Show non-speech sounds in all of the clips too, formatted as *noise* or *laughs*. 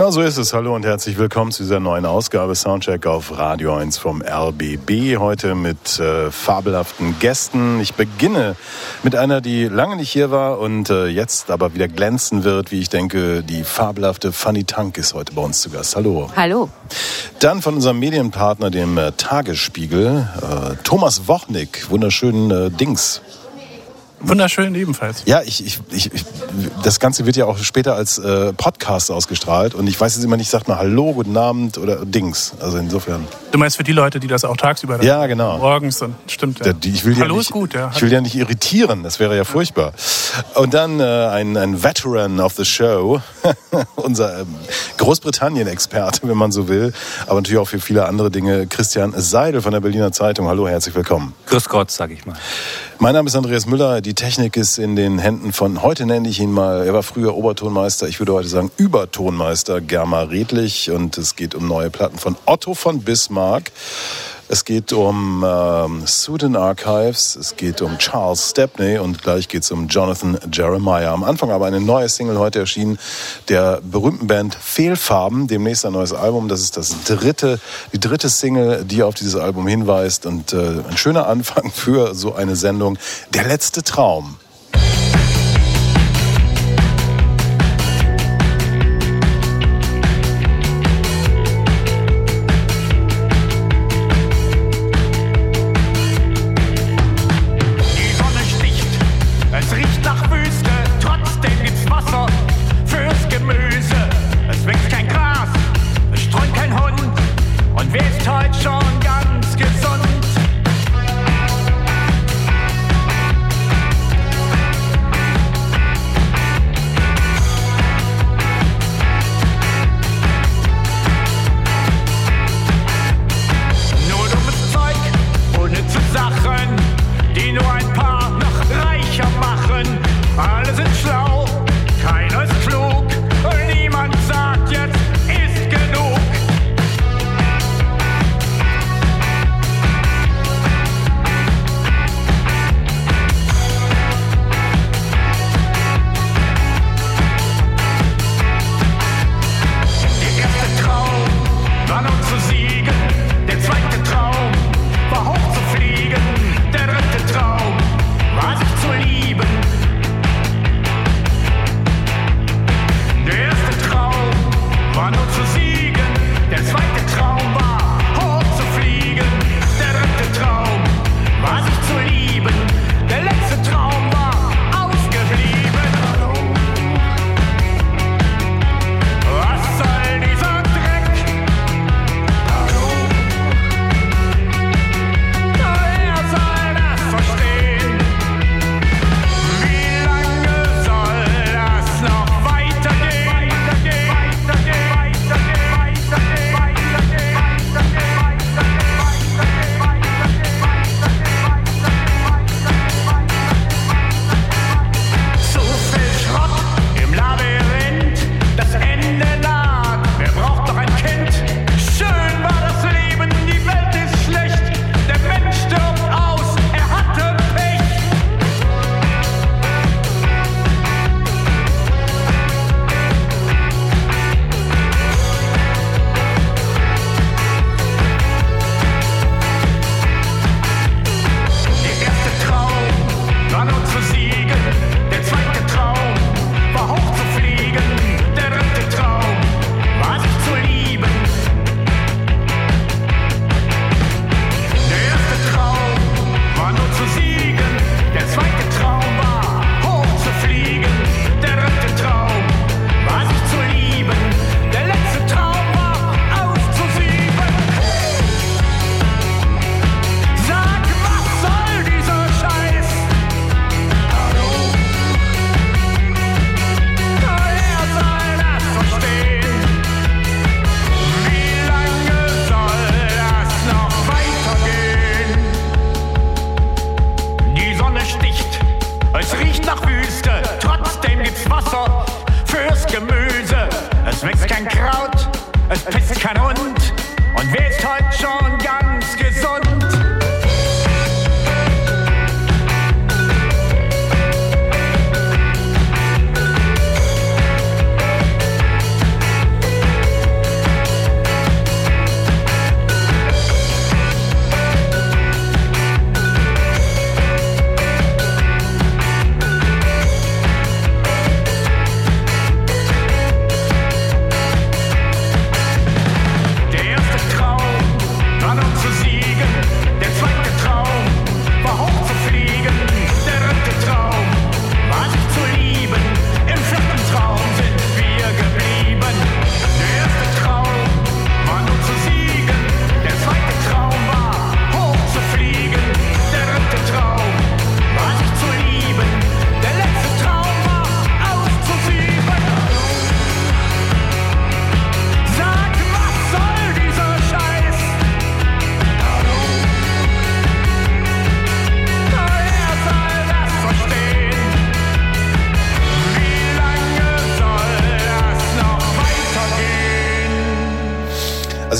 Genau so ist es. Hallo und herzlich willkommen zu dieser neuen Ausgabe Soundcheck auf Radio 1 vom RBB. Heute mit äh, fabelhaften Gästen. Ich beginne mit einer, die lange nicht hier war und äh, jetzt aber wieder glänzen wird, wie ich denke. Die fabelhafte Fanny Tank ist heute bei uns zu Gast. Hallo. Hallo. Dann von unserem Medienpartner, dem äh, Tagesspiegel, äh, Thomas Wochnick. Wunderschönen äh, Dings. Wunderschön ebenfalls. Ja, ich, ich, ich, das Ganze wird ja auch später als äh, Podcast ausgestrahlt und ich weiß jetzt immer nicht, sagt mal Hallo, guten Abend oder Dings. Also insofern. Du meinst für die Leute, die das auch tagsüber Ja, genau. morgens und stimmt. Ja. Die, ich will Hallo ja nicht, ist gut, ja. Ich will ja nicht irritieren, das wäre ja furchtbar. Und dann äh, ein, ein Veteran of the Show, *laughs* unser ähm, Großbritannien-Experte, wenn man so will, aber natürlich auch für viele andere Dinge, Christian Seidel von der Berliner Zeitung. Hallo, herzlich willkommen. Grüß Gott, sag ich mal. Mein Name ist Andreas Müller. Die Technik ist in den Händen von, heute nenne ich ihn mal, er war früher Obertonmeister, ich würde heute sagen Übertonmeister Germa Redlich. Und es geht um neue Platten von Otto von Bismarck. Es geht um ähm, Sudan Archives, es geht um Charles Stepney und gleich geht es um Jonathan Jeremiah. Am Anfang aber eine neue Single heute erschienen der berühmten Band Fehlfarben, demnächst ein neues Album. Das ist das dritte, die dritte Single, die auf dieses Album hinweist und äh, ein schöner Anfang *laughs* für so eine Sendung. Der letzte Traum.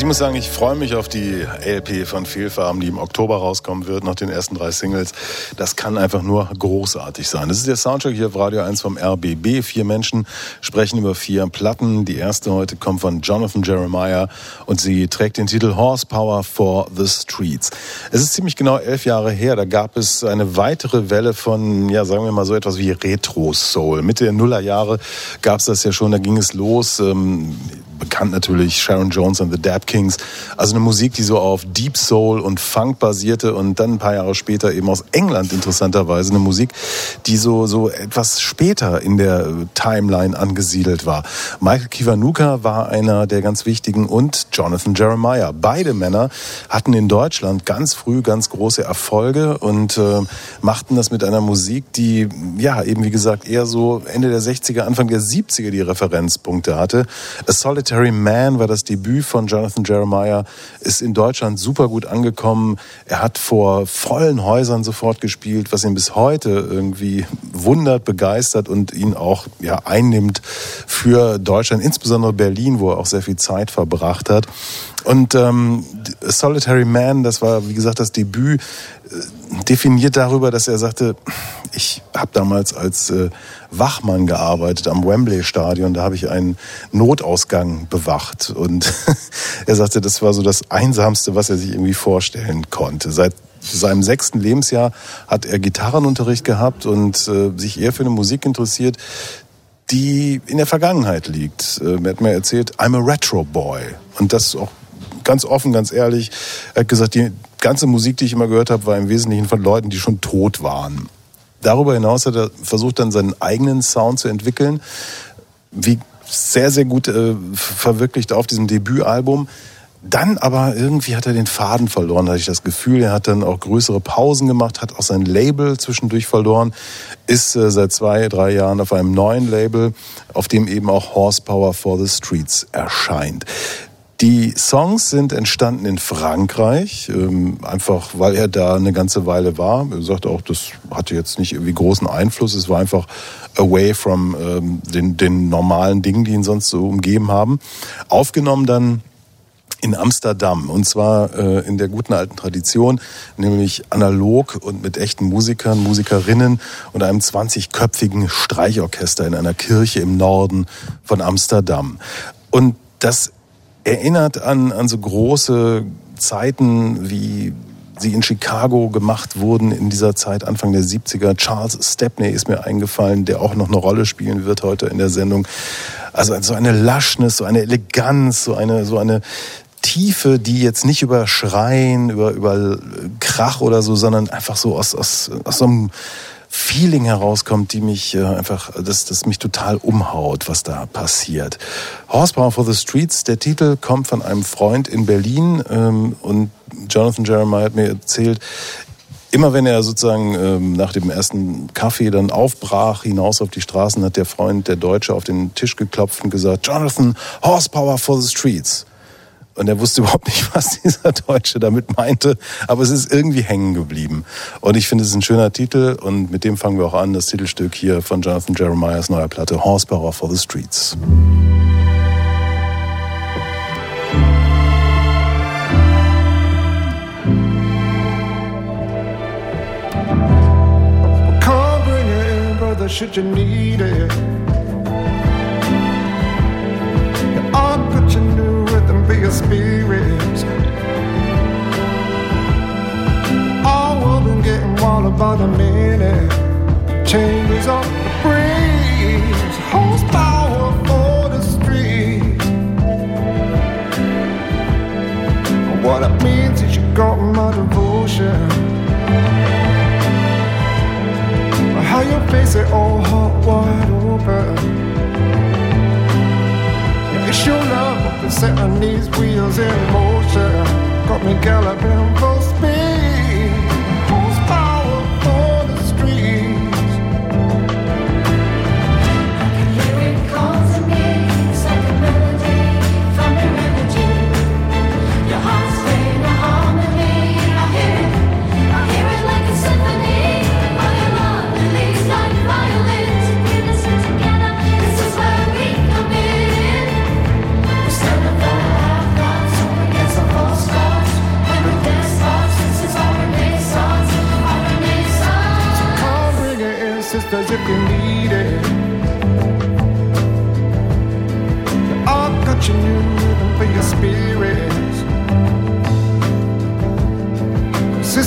Also ich muss sagen, ich freue mich auf die LP von Fehlfarben, die im Oktober rauskommen wird, nach den ersten drei Singles. Das kann einfach nur großartig sein. Das ist der Soundtrack hier auf Radio 1 vom RBB. Vier Menschen sprechen über vier Platten. Die erste heute kommt von Jonathan Jeremiah und sie trägt den Titel Horsepower for the Streets. Es ist ziemlich genau elf Jahre her. Da gab es eine weitere Welle von, ja, sagen wir mal so etwas wie Retro-Soul. Mitte der Nullerjahre gab es das ja schon. Da ging es los. Ähm, bekannt natürlich Sharon Jones and the Dap Kings. Also eine Musik, die so auf Deep Soul und Funk basierte und dann ein paar Jahre später eben aus England interessanterweise eine Musik, die so, so etwas später in der Timeline angesiedelt war. Michael Kiwanuka war einer der ganz wichtigen und Jonathan Jeremiah. Beide Männer hatten in Deutschland ganz früh ganz große Erfolge und äh, machten das mit einer Musik, die ja eben wie gesagt eher so Ende der 60er, Anfang der 70er die Referenzpunkte hatte. A Solitary Man war das Debüt von Jonathan Jeremiah, ist in Deutschland super gut angekommen. Er hat vor vollen Häusern sofort gespielt, was ihn bis heute irgendwie wundert, begeistert und ihn auch ja, einnimmt für Deutschland, insbesondere Berlin, wo er auch sehr viel Zeit verbracht hat. Und ähm, Solitary Man, das war wie gesagt das Debüt, äh, definiert darüber, dass er sagte, ich habe damals als äh, Wachmann gearbeitet am Wembley Stadion, da habe ich einen Notausgang bewacht und *laughs* er sagte, das war so das einsamste, was er sich irgendwie vorstellen konnte. Seit seinem sechsten Lebensjahr hat er Gitarrenunterricht gehabt und äh, sich eher für eine Musik interessiert, die in der Vergangenheit liegt. Äh, er hat mir erzählt, I'm a Retro Boy und das auch ganz offen, ganz ehrlich. Er hat gesagt, die ganze Musik, die ich immer gehört habe, war im Wesentlichen von Leuten, die schon tot waren. Darüber hinaus hat er versucht, dann seinen eigenen Sound zu entwickeln, wie sehr, sehr gut äh, verwirklicht auf diesem Debütalbum. Dann aber irgendwie hat er den Faden verloren, hatte ich das Gefühl. Er hat dann auch größere Pausen gemacht, hat auch sein Label zwischendurch verloren, ist äh, seit zwei, drei Jahren auf einem neuen Label, auf dem eben auch Horsepower for the Streets erscheint. Die Songs sind entstanden in Frankreich, ähm, einfach weil er da eine ganze Weile war. Er sagt auch, das hatte jetzt nicht irgendwie großen Einfluss. Es war einfach away from ähm, den, den normalen Dingen, die ihn sonst so umgeben haben. Aufgenommen dann in Amsterdam und zwar äh, in der guten alten Tradition, nämlich analog und mit echten Musikern, Musikerinnen und einem 20-köpfigen Streichorchester in einer Kirche im Norden von Amsterdam. Und das erinnert an, an so große Zeiten wie sie in Chicago gemacht wurden in dieser Zeit, Anfang der 70er. Charles Stepney ist mir eingefallen, der auch noch eine Rolle spielen wird heute in der Sendung. Also so eine Laschness, so eine Eleganz, so eine, so eine Tiefe, die jetzt nicht über Schreien, über, über Krach oder so, sondern einfach so aus, aus, aus so einem Feeling herauskommt, die mich äh, einfach, das, das mich total umhaut, was da passiert. Horsepower for the Streets, der Titel kommt von einem Freund in Berlin ähm, und Jonathan Jeremiah hat mir erzählt, immer wenn er sozusagen ähm, nach dem ersten Kaffee dann aufbrach, hinaus auf die Straßen, hat der Freund, der Deutsche, auf den Tisch geklopft und gesagt, Jonathan, Horsepower for the Streets. Und er wusste *laughs* überhaupt nicht, was dieser Deutsche damit meinte. Aber es ist irgendwie hängen geblieben. Und ich finde, es ist ein schöner Titel. Und mit dem fangen wir auch an. Das Titelstück hier von Jonathan Jeremiahs neuer Platte Horsepower for the Streets. Should you need it? Your spirits. All been getting wild by the minute. Changes up the breeze, horsepower for the streets. What it means is you got my devotion. How you face it all hot wide open. Setting these wheels in motion. Got me galloping full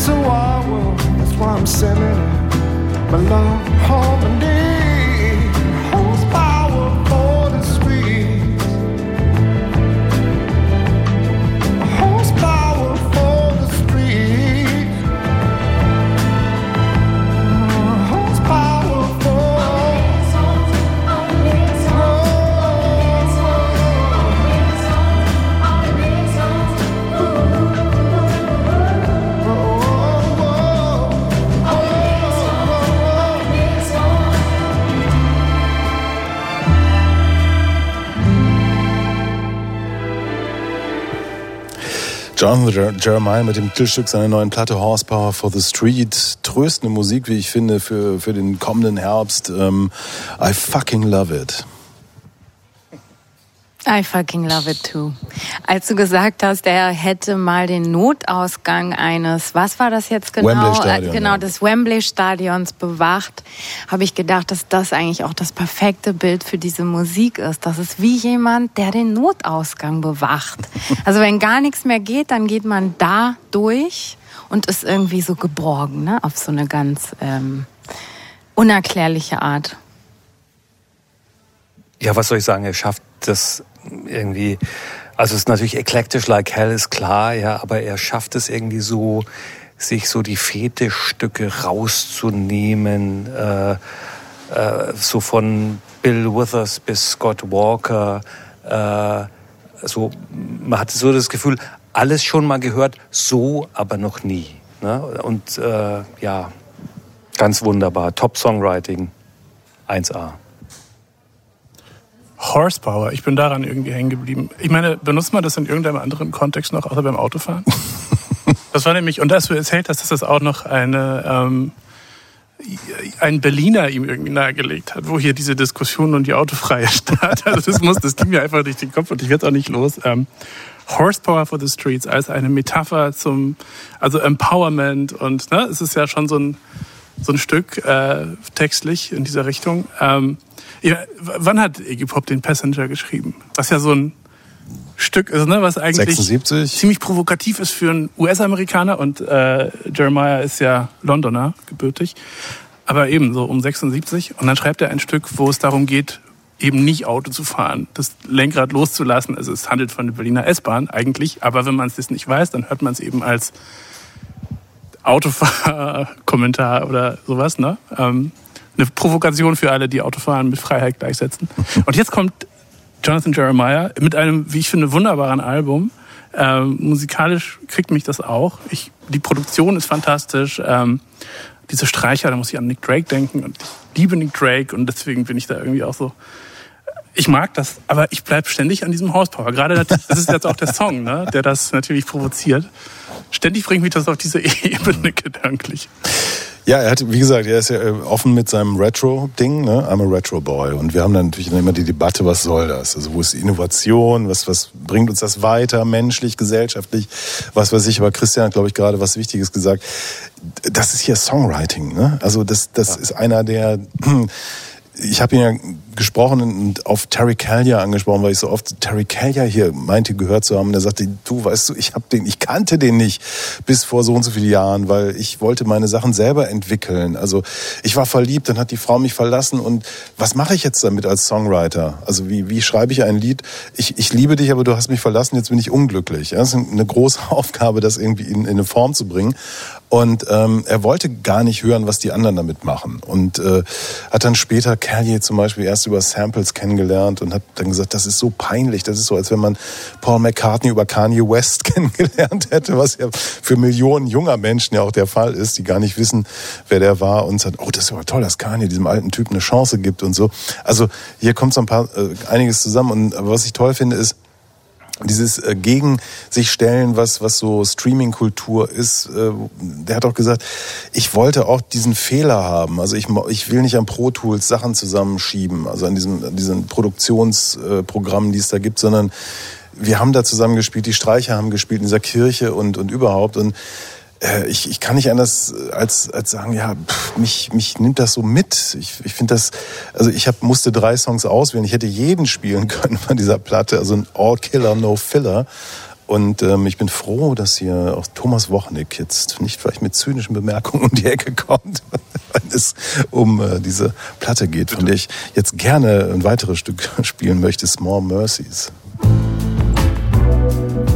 Cause it's a wild world, that's why I'm sending it. My love, Jonathan Jer- Jeremiah mit dem Titelstück seiner neuen Platte Horsepower for the Street. Tröstende Musik, wie ich finde, für, für den kommenden Herbst. Ähm, I fucking love it. I fucking love it too. Als du gesagt hast, er hätte mal den Notausgang eines, was war das jetzt genau? Äh, genau, ja. des Wembley-Stadions bewacht, habe ich gedacht, dass das eigentlich auch das perfekte Bild für diese Musik ist. Das ist wie jemand, der den Notausgang bewacht. *laughs* Also wenn gar nichts mehr geht, dann geht man da durch und ist irgendwie so geborgen, ne? Auf so eine ganz ähm, unerklärliche Art. Ja, was soll ich sagen? Er schafft das irgendwie. Also es ist natürlich eklektisch like hell, ist klar, ja, aber er schafft es irgendwie so, sich so die Fetischstücke rauszunehmen, äh, äh, so von Bill Withers bis Scott Walker. Äh, so, man hatte so das Gefühl, alles schon mal gehört, so aber noch nie. Ne? Und äh, ja, ganz wunderbar. Top Songwriting, 1A. Horsepower, ich bin daran irgendwie hängen geblieben. Ich meine, benutzt man das in irgendeinem anderen Kontext noch, außer beim Autofahren? *laughs* das war nämlich, und dass du erzählt hast, dass das auch noch eine, ähm, ein Berliner ihm irgendwie nahegelegt hat, wo hier diese Diskussion und die autofreie *laughs* Stadt, also das muss, das ging mir einfach durch den Kopf und ich werde auch nicht los. Ähm, Horsepower for the Streets als eine Metapher zum, also Empowerment und ne, es ist ja schon so ein, so ein Stück äh, textlich in dieser Richtung. Ähm, ja, wann hat Iggy Pop den Passenger geschrieben? Was ja so ein Stück ist, ne, was eigentlich 76? ziemlich provokativ ist für einen US-Amerikaner und äh, Jeremiah ist ja Londoner gebürtig, aber eben so um 76 und dann schreibt er ein Stück, wo es darum geht, eben nicht Auto zu fahren, das Lenkrad loszulassen. Also es handelt von der Berliner S-Bahn eigentlich, aber wenn man es das nicht weiß, dann hört man es eben als Autofahr-Kommentar oder sowas, ne? Ähm, eine Provokation für alle, die Autofahren mit Freiheit gleichsetzen. Und jetzt kommt Jonathan Jeremiah mit einem, wie ich finde, wunderbaren Album. Ähm, musikalisch kriegt mich das auch. Ich, die Produktion ist fantastisch. Ähm, diese Streicher, da muss ich an Nick Drake denken und ich liebe Nick Drake und deswegen bin ich da irgendwie auch so. Ich mag das, aber ich bleib ständig an diesem Horsepower. Gerade das ist jetzt auch der Song, ne, der das natürlich provoziert. Ständig bringt mich das auf diese *laughs* Ebene gedanklich. Ja, er hat, wie gesagt, er ist ja äh, offen mit seinem Retro-Ding, ne? I'm a Retro-Boy. Und wir haben dann natürlich immer die Debatte, was soll das? Also wo ist die Innovation? Was, was bringt uns das weiter, menschlich, gesellschaftlich? Was weiß ich, aber Christian hat, glaube ich, gerade was Wichtiges gesagt. Das ist hier Songwriting, ne? Also das, das ist einer der, *clears throat* ich habe ihn ja gesprochen und auf Terry Callier angesprochen, weil ich so oft Terry Callier hier meinte gehört zu haben. Und er sagte, du weißt du, ich habe den, ich kannte den nicht bis vor so und so viele Jahren, weil ich wollte meine Sachen selber entwickeln. Also ich war verliebt, dann hat die Frau mich verlassen und was mache ich jetzt damit als Songwriter? Also wie, wie schreibe ich ein Lied? Ich, ich liebe dich, aber du hast mich verlassen, jetzt bin ich unglücklich. Ja, Das ist eine große *laughs* Aufgabe, das irgendwie in, in eine Form zu bringen. Und ähm, er wollte gar nicht hören, was die anderen damit machen. Und äh, hat dann später Callier zum Beispiel erst über Samples kennengelernt und hat dann gesagt, das ist so peinlich. Das ist so, als wenn man Paul McCartney über Kanye West *laughs* kennengelernt hätte, was ja für Millionen junger Menschen ja auch der Fall ist, die gar nicht wissen, wer der war und sagt, oh, das ist aber toll, dass Kanye diesem alten Typen eine Chance gibt und so. Also hier kommt so ein paar äh, einiges zusammen. Und was ich toll finde, ist, dieses äh, gegen sich stellen, was was so Streaming-Kultur ist, äh, der hat auch gesagt, ich wollte auch diesen Fehler haben. Also ich ich will nicht an Pro Tools Sachen zusammenschieben, also an diesem an diesen Produktionsprogrammen, die es da gibt, sondern wir haben da zusammen gespielt, die Streicher haben gespielt in dieser Kirche und und überhaupt und äh, ich, ich kann nicht anders als, als sagen, ja, pff, mich, mich nimmt das so mit. Ich, ich finde das, also ich hab, musste drei Songs auswählen. Ich hätte jeden spielen *laughs* können von dieser Platte, also ein All Killer, No Filler. Und ähm, ich bin froh, dass hier auch Thomas Wochnick jetzt nicht vielleicht mit zynischen Bemerkungen um die Ecke kommt, *laughs* wenn es um äh, diese Platte geht, von der ich jetzt gerne ein weiteres Stück *laughs* spielen möchte, Small Mercies. Small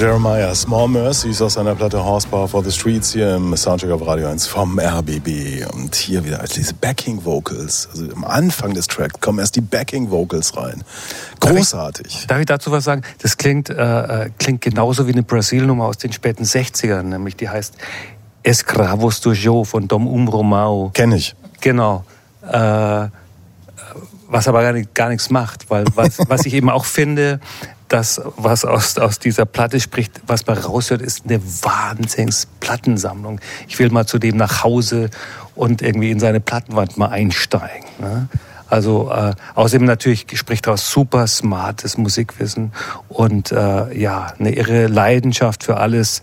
Jeremiah, Small Mercies aus seiner Platte Horsepower for the Streets hier im Soundcheck auf Radio 1 vom RBB. Und hier wieder als diese Backing Vocals. Also am Anfang des Tracks kommen erst die Backing Vocals rein. Großartig. Darf ich dazu was sagen? Das klingt, äh, äh, klingt genauso wie eine Brasil-Nummer aus den späten 60ern, nämlich die heißt Escravos do Joe von Dom Umbromao. Kenn ich. Genau. Äh, was aber gar, nicht, gar nichts macht, weil was, *laughs* was ich eben auch finde, das, was aus, aus dieser Platte spricht, was man raushört, ist eine wahnsinns Plattensammlung. Ich will mal zu dem nach Hause und irgendwie in seine Plattenwand mal einsteigen. Ne? Also äh, außerdem natürlich spricht daraus super smartes Musikwissen und äh, ja eine irre Leidenschaft für alles,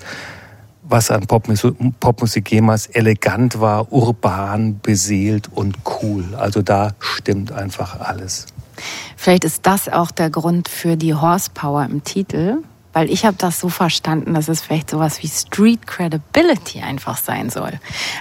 was an Popmusik, Popmusik jemals elegant war, urban, beseelt und cool. Also da stimmt einfach alles. Vielleicht ist das auch der Grund für die Horsepower im Titel, weil ich habe das so verstanden, dass es vielleicht sowas wie Street Credibility einfach sein soll.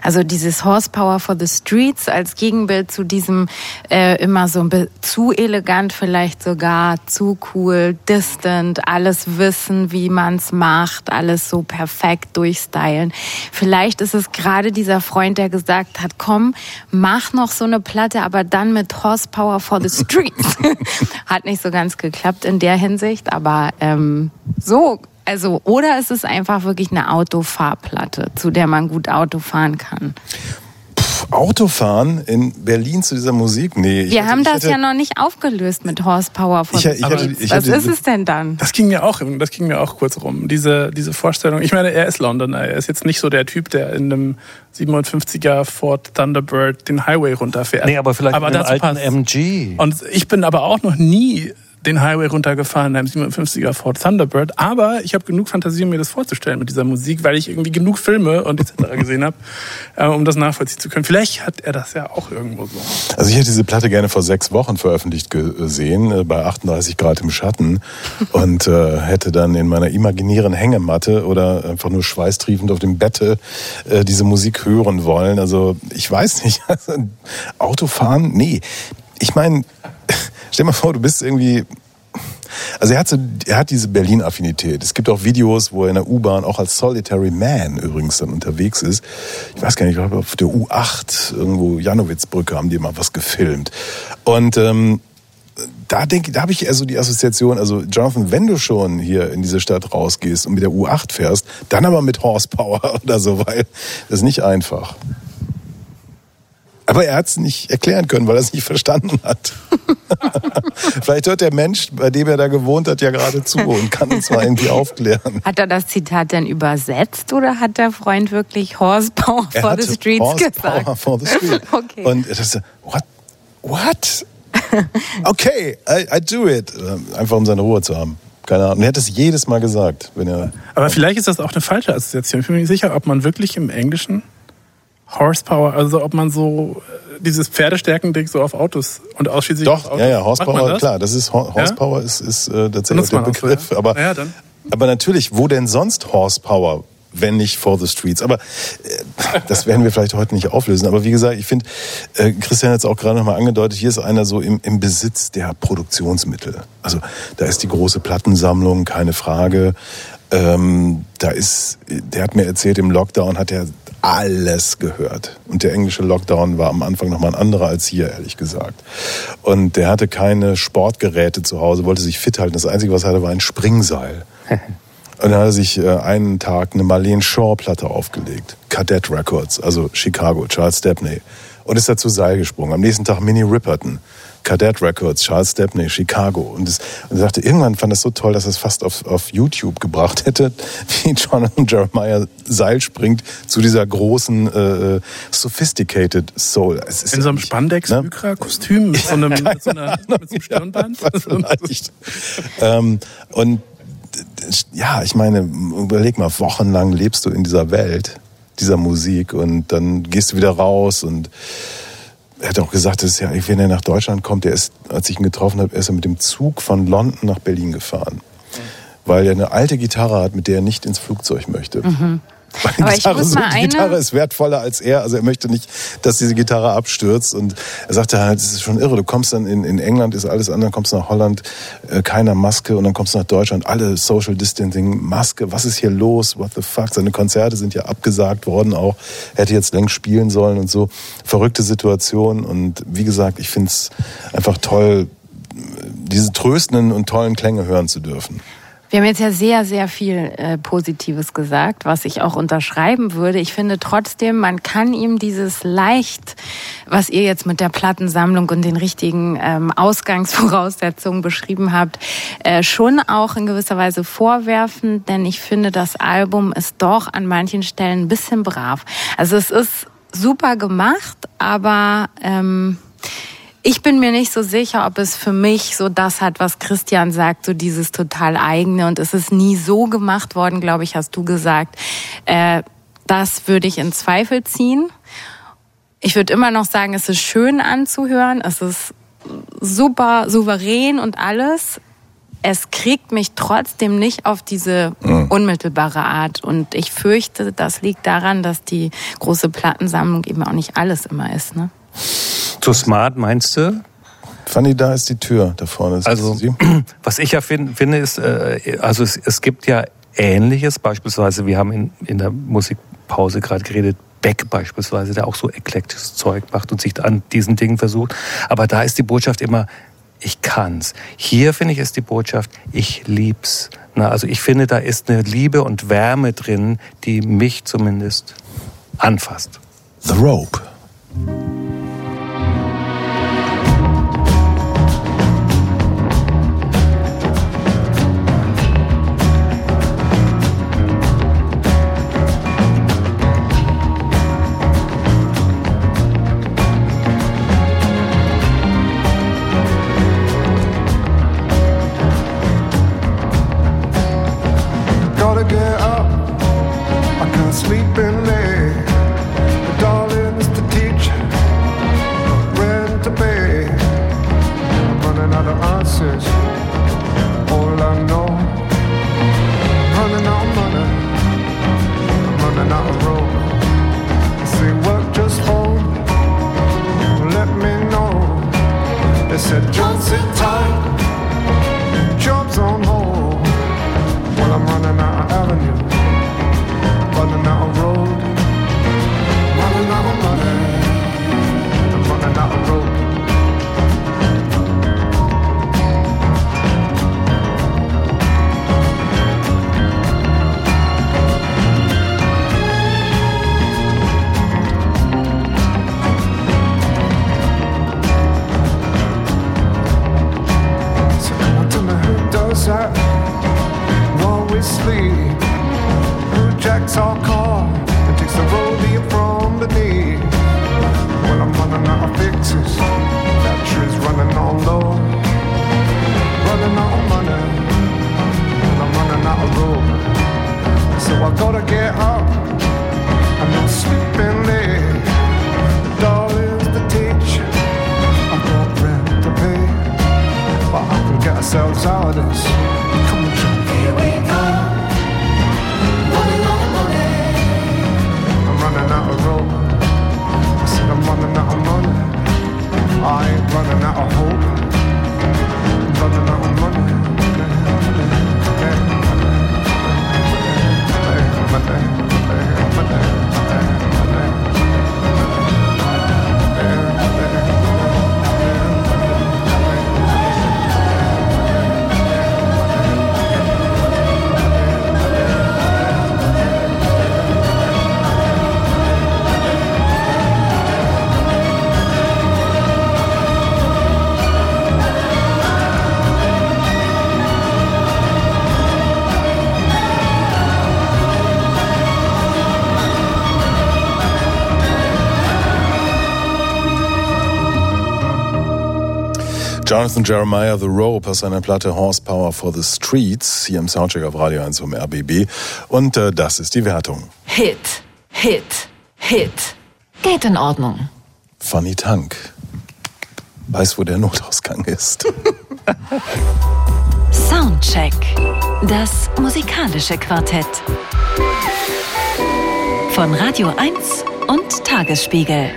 Also dieses Horsepower for the Streets als Gegenbild zu diesem äh, immer so ein zu elegant, vielleicht sogar zu cool, distant, alles wissen, wie man's macht, alles so perfekt durchstylen. Vielleicht ist es gerade dieser Freund, der gesagt hat, komm, mach noch so eine Platte, aber dann mit Horsepower for the Streets. *laughs* Hat nicht so ganz geklappt in der Hinsicht, aber ähm, so, also, oder es ist einfach wirklich eine Autofahrplatte, zu der man gut Auto fahren kann. Autofahren in Berlin zu dieser Musik? Nee. ich Wir hätte- haben das hätte- ja noch nicht aufgelöst mit Horsepower von Ich- ich hätte- ich Was hätte- ist es denn dann? Das ging mir auch, das ging mir auch kurz rum. Diese, diese Vorstellung. Ich meine, er ist Londoner. Er ist jetzt nicht so der Typ, der in einem 57er Ford Thunderbird den Highway runterfährt. Nee, aber vielleicht mit einem dazu alten passt- MG. Und ich bin aber auch noch nie den Highway runtergefahren in einem 57er Ford Thunderbird. Aber ich habe genug Fantasie, um mir das vorzustellen mit dieser Musik, weil ich irgendwie genug Filme und etc. gesehen habe, *laughs* äh, um das nachvollziehen zu können. Vielleicht hat er das ja auch irgendwo so. Also ich hätte diese Platte gerne vor sechs Wochen veröffentlicht gesehen, äh, bei 38 Grad im Schatten *laughs* und äh, hätte dann in meiner imaginären Hängematte oder einfach nur schweißtriefend auf dem Bette äh, diese Musik hören wollen. Also ich weiß nicht, *laughs* also, Autofahren, nee. Ich meine, stell mal vor, du bist irgendwie also er hat, so, er hat diese Berlin-Affinität. Es gibt auch Videos, wo er in der U-Bahn auch als Solitary Man übrigens dann unterwegs ist. Ich weiß gar nicht, ich glaube auf der U8 irgendwo Janowitzbrücke haben die mal was gefilmt. Und ähm, da denke, da habe ich also die Assoziation, also Jonathan, wenn du schon hier in diese Stadt rausgehst und mit der U8 fährst, dann aber mit Horsepower *laughs* oder so, weil das ist nicht einfach. Aber er hat es nicht erklären können, weil er es nicht verstanden hat. *laughs* Vielleicht hört der Mensch, bei dem er da gewohnt hat, ja gerade zu und kann uns mal irgendwie aufklären. Hat er das Zitat denn übersetzt oder hat der Freund wirklich Horsepower Er for the Streets Horsepower gesagt? for the street. *laughs* Okay. Und das ist, what? What? *laughs* Okay, I, I do it. Einfach um seine Ruhe zu haben. Keine Ahnung. Er hat es jedes Mal gesagt, wenn er. Aber vielleicht ist das auch eine falsche Assoziation. Ich bin mir nicht sicher, ob man wirklich im Englischen Horsepower, also ob man so äh, dieses Pferdestärken-Ding so auf Autos und ausschließlich auf Doch, Autos. ja, ja, Horsepower, das? klar, das ist Hor- Horsepower ist, ist äh, tatsächlich der auch so, Begriff. ja. Aber, Na ja, dann. aber natürlich, wo denn sonst Horsepower? Wenn nicht for the streets. Aber äh, das werden wir vielleicht heute nicht auflösen. Aber wie gesagt, ich finde, äh, Christian hat es auch gerade nochmal angedeutet, hier ist einer so im, im Besitz der Produktionsmittel. Also da ist die große Plattensammlung, keine Frage. Ähm, da ist, der hat mir erzählt, im Lockdown hat er alles gehört. Und der englische Lockdown war am Anfang nochmal ein anderer als hier, ehrlich gesagt. Und der hatte keine Sportgeräte zu Hause, wollte sich fit halten. Das Einzige, was er hatte, war ein Springseil. *laughs* Und dann hat er sich äh, einen Tag eine Marlene Shaw-Platte aufgelegt. Cadet Records, also Chicago, Charles Stepney. Und ist dazu Seil gesprungen. Am nächsten Tag Minnie Ripperton. Cadet Records, Charles Stepney, Chicago. Und, das, und er sagte, irgendwann fand das so toll, dass es fast auf, auf YouTube gebracht hätte, *laughs* wie Jonathan Jeremiah Seil springt zu dieser großen, äh, sophisticated Soul. Es ist In so einem nicht- ne? Mit, so einem, *laughs* mit, so einer, mit so einem *laughs* Stirnband. Ja, vielleicht. ähm, und ja, ich meine, überleg mal, wochenlang lebst du in dieser Welt, dieser Musik und dann gehst du wieder raus und er hat auch gesagt, das ist ja, wenn er nach Deutschland kommt, der ist, als ich ihn getroffen habe, ist er mit dem Zug von London nach Berlin gefahren. Weil er eine alte Gitarre hat, mit der er nicht ins Flugzeug möchte. Weil die Aber ich Gitarre, muss so, mal die eine- Gitarre ist wertvoller als er. Also er möchte nicht, dass diese Gitarre abstürzt. Und er sagte halt, es ist schon irre. Du kommst dann in, in England, ist alles anders, kommst nach Holland, äh, keiner Maske und dann kommst du nach Deutschland, alle Social Distancing, Maske, was ist hier los? What the fuck? Seine Konzerte sind ja abgesagt worden auch. Er hätte jetzt längst spielen sollen und so. Verrückte Situation. Und wie gesagt, ich finde es einfach toll, diese tröstenden und tollen Klänge hören zu dürfen. Wir haben jetzt ja sehr, sehr viel äh, Positives gesagt, was ich auch unterschreiben würde. Ich finde trotzdem, man kann ihm dieses leicht, was ihr jetzt mit der Plattensammlung und den richtigen ähm, Ausgangsvoraussetzungen beschrieben habt, äh, schon auch in gewisser Weise vorwerfen, denn ich finde, das Album ist doch an manchen Stellen ein bisschen brav. Also es ist super gemacht, aber ähm, ich bin mir nicht so sicher, ob es für mich so das hat, was Christian sagt, so dieses total eigene. Und es ist nie so gemacht worden, glaube ich, hast du gesagt. Äh, das würde ich in Zweifel ziehen. Ich würde immer noch sagen, es ist schön anzuhören. Es ist super souverän und alles. Es kriegt mich trotzdem nicht auf diese unmittelbare Art. Und ich fürchte, das liegt daran, dass die große Plattensammlung eben auch nicht alles immer ist. Ne? Zu smart meinst du? Fanny, da ist die Tür da vorne. Ist Also, *clears throat* was ich ja find, finde, ist, äh, also es, es gibt ja Ähnliches, beispielsweise, wir haben in, in der Musikpause gerade geredet, Beck beispielsweise, der auch so eklektisches Zeug macht und sich an diesen Dingen versucht. Aber da ist die Botschaft immer, ich kann's. Hier finde ich ist die Botschaft, ich lieb's. Na, also ich finde, da ist eine Liebe und Wärme drin, die mich zumindest anfasst. The Rope. Jonathan Jeremiah The Rope aus seiner Platte Horsepower for the Streets hier im Soundcheck auf Radio 1 vom RBB. Und äh, das ist die Wertung. Hit, Hit, Hit. Geht in Ordnung. Funny Tank. Weiß, wo der Notausgang ist. *laughs* Soundcheck. Das musikalische Quartett. von Radio 1 und Tagesspiegel.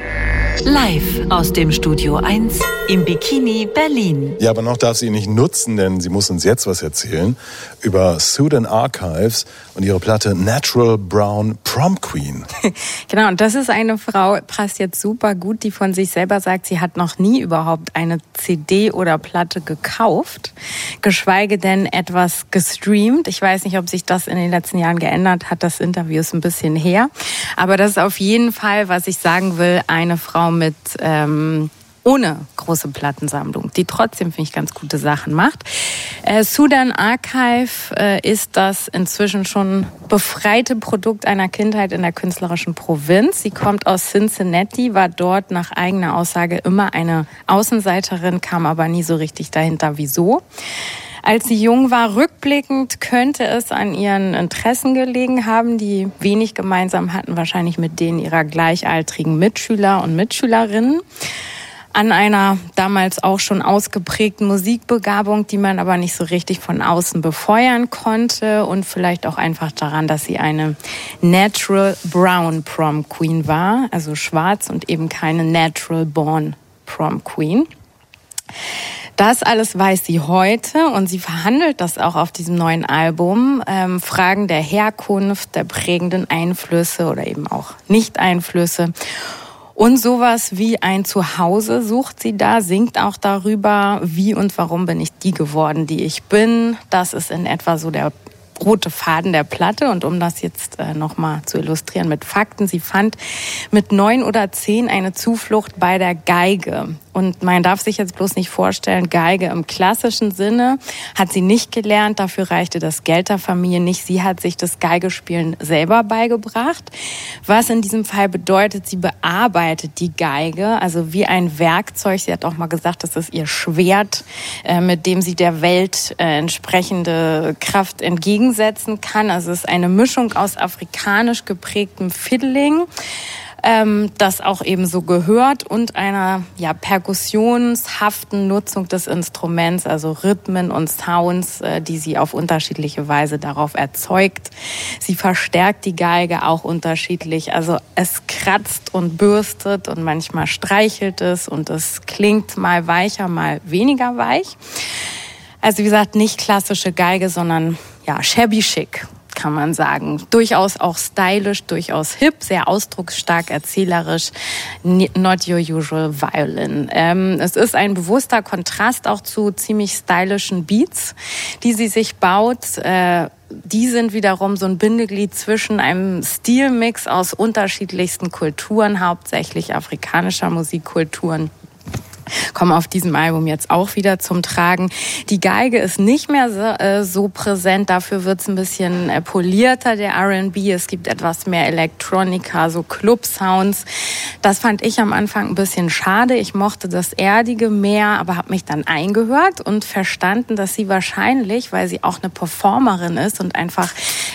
Live aus dem Studio 1 im Bikini Berlin. Ja, aber noch darf sie ihn nicht nutzen, denn sie muss uns jetzt was erzählen über Sudan Archives und ihre Platte Natural Brown Prom Queen. *laughs* Genau, und das ist eine Frau, passt jetzt super gut, die von sich selber sagt, sie hat noch nie überhaupt eine CD oder Platte gekauft, geschweige denn etwas gestreamt. Ich weiß nicht, ob sich das in den letzten Jahren geändert hat. Das Interview ist ein bisschen her. Aber das ist auf jeden Fall, was ich sagen will, eine Frau mit ähm, ohne große Plattensammlung, die trotzdem, finde ich, ganz gute Sachen macht. Äh, Sudan Archive äh, ist das inzwischen schon befreite Produkt einer Kindheit in der künstlerischen Provinz. Sie kommt aus Cincinnati, war dort nach eigener Aussage immer eine Außenseiterin, kam aber nie so richtig dahinter, wieso. Als sie jung war, rückblickend könnte es an ihren Interessen gelegen haben, die wenig gemeinsam hatten, wahrscheinlich mit denen ihrer gleichaltrigen Mitschüler und Mitschülerinnen an einer damals auch schon ausgeprägten Musikbegabung, die man aber nicht so richtig von außen befeuern konnte und vielleicht auch einfach daran, dass sie eine Natural Brown Prom Queen war, also schwarz und eben keine Natural Born Prom Queen. Das alles weiß sie heute und sie verhandelt das auch auf diesem neuen Album. Ähm, Fragen der Herkunft, der prägenden Einflüsse oder eben auch Nicht-Einflüsse. Und sowas wie ein Zuhause sucht sie da, singt auch darüber, wie und warum bin ich die geworden, die ich bin. Das ist in etwa so der rote Faden der Platte. Und um das jetzt äh, nochmal zu illustrieren mit Fakten, sie fand mit neun oder zehn eine Zuflucht bei der Geige. Und man darf sich jetzt bloß nicht vorstellen, Geige im klassischen Sinne hat sie nicht gelernt. Dafür reichte das Geld der Familie nicht. Sie hat sich das Geigespielen selber beigebracht. Was in diesem Fall bedeutet, sie bearbeitet die Geige, also wie ein Werkzeug. Sie hat auch mal gesagt, das ist ihr Schwert, äh, mit dem sie der Welt äh, entsprechende Kraft entgegensetzen kann. Also es ist eine Mischung aus afrikanisch geprägtem Fiddling ähm, das auch eben so gehört und einer ja, perkussionshaften Nutzung des Instruments, also Rhythmen und Sounds, äh, die sie auf unterschiedliche Weise darauf erzeugt. Sie verstärkt die Geige auch unterschiedlich, also es kratzt und bürstet und manchmal streichelt es und es klingt mal weicher, mal weniger weich. Also wie gesagt, nicht klassische Geige, sondern ja, shabby chic kann man sagen. Durchaus auch stylisch, durchaus hip, sehr ausdrucksstark, erzählerisch. Not your usual violin. Ähm, es ist ein bewusster Kontrast auch zu ziemlich stylischen Beats, die sie sich baut. Äh, die sind wiederum so ein Bindeglied zwischen einem Stilmix aus unterschiedlichsten Kulturen, hauptsächlich afrikanischer Musikkulturen kommen auf diesem Album jetzt auch wieder zum Tragen. Die Geige ist nicht mehr so, äh, so präsent, dafür wird's ein bisschen äh, polierter, der R&B. Es gibt etwas mehr Elektronika, so Club-Sounds. Das fand ich am Anfang ein bisschen schade. Ich mochte das Erdige mehr, aber habe mich dann eingehört und verstanden, dass sie wahrscheinlich, weil sie auch eine Performerin ist und einfach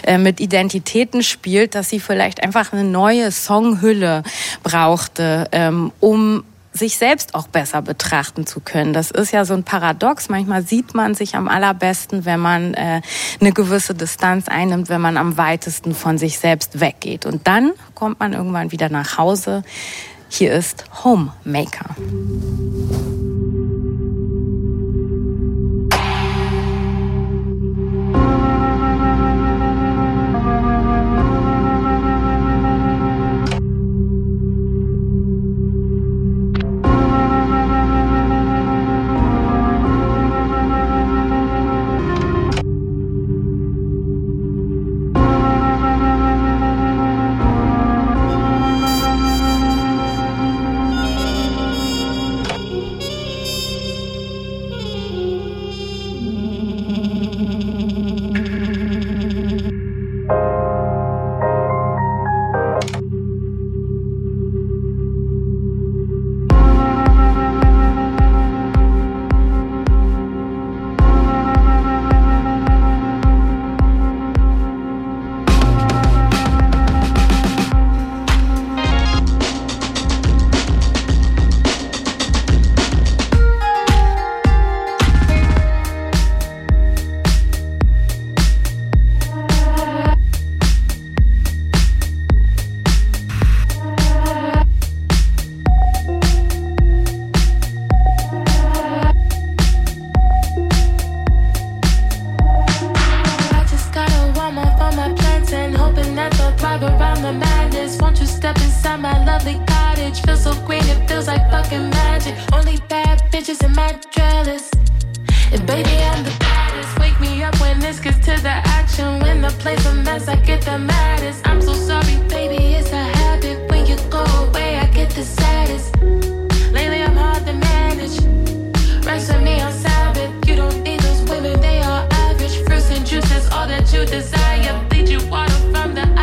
äh, mit Identitäten spielt, dass sie vielleicht einfach eine neue Songhülle brauchte, ähm, um sich selbst auch besser betrachten zu können. Das ist ja so ein Paradox. Manchmal sieht man sich am allerbesten, wenn man äh, eine gewisse Distanz einnimmt, wenn man am weitesten von sich selbst weggeht. Und dann kommt man irgendwann wieder nach Hause. Hier ist Homemaker. Step inside my lovely cottage? Feels so green, it feels like fucking magic. Only bad bitches in my trellis. And baby, I'm the baddest. Wake me up when this gets to the action. When the place a mess, I get the maddest. I'm so sorry, baby, it's a habit. When you go away, I get the saddest. Lately, I'm hard to manage. Rest of me on Sabbath. You don't need those women, they are average. Fruits and juices, all that you desire. Bleed you water from the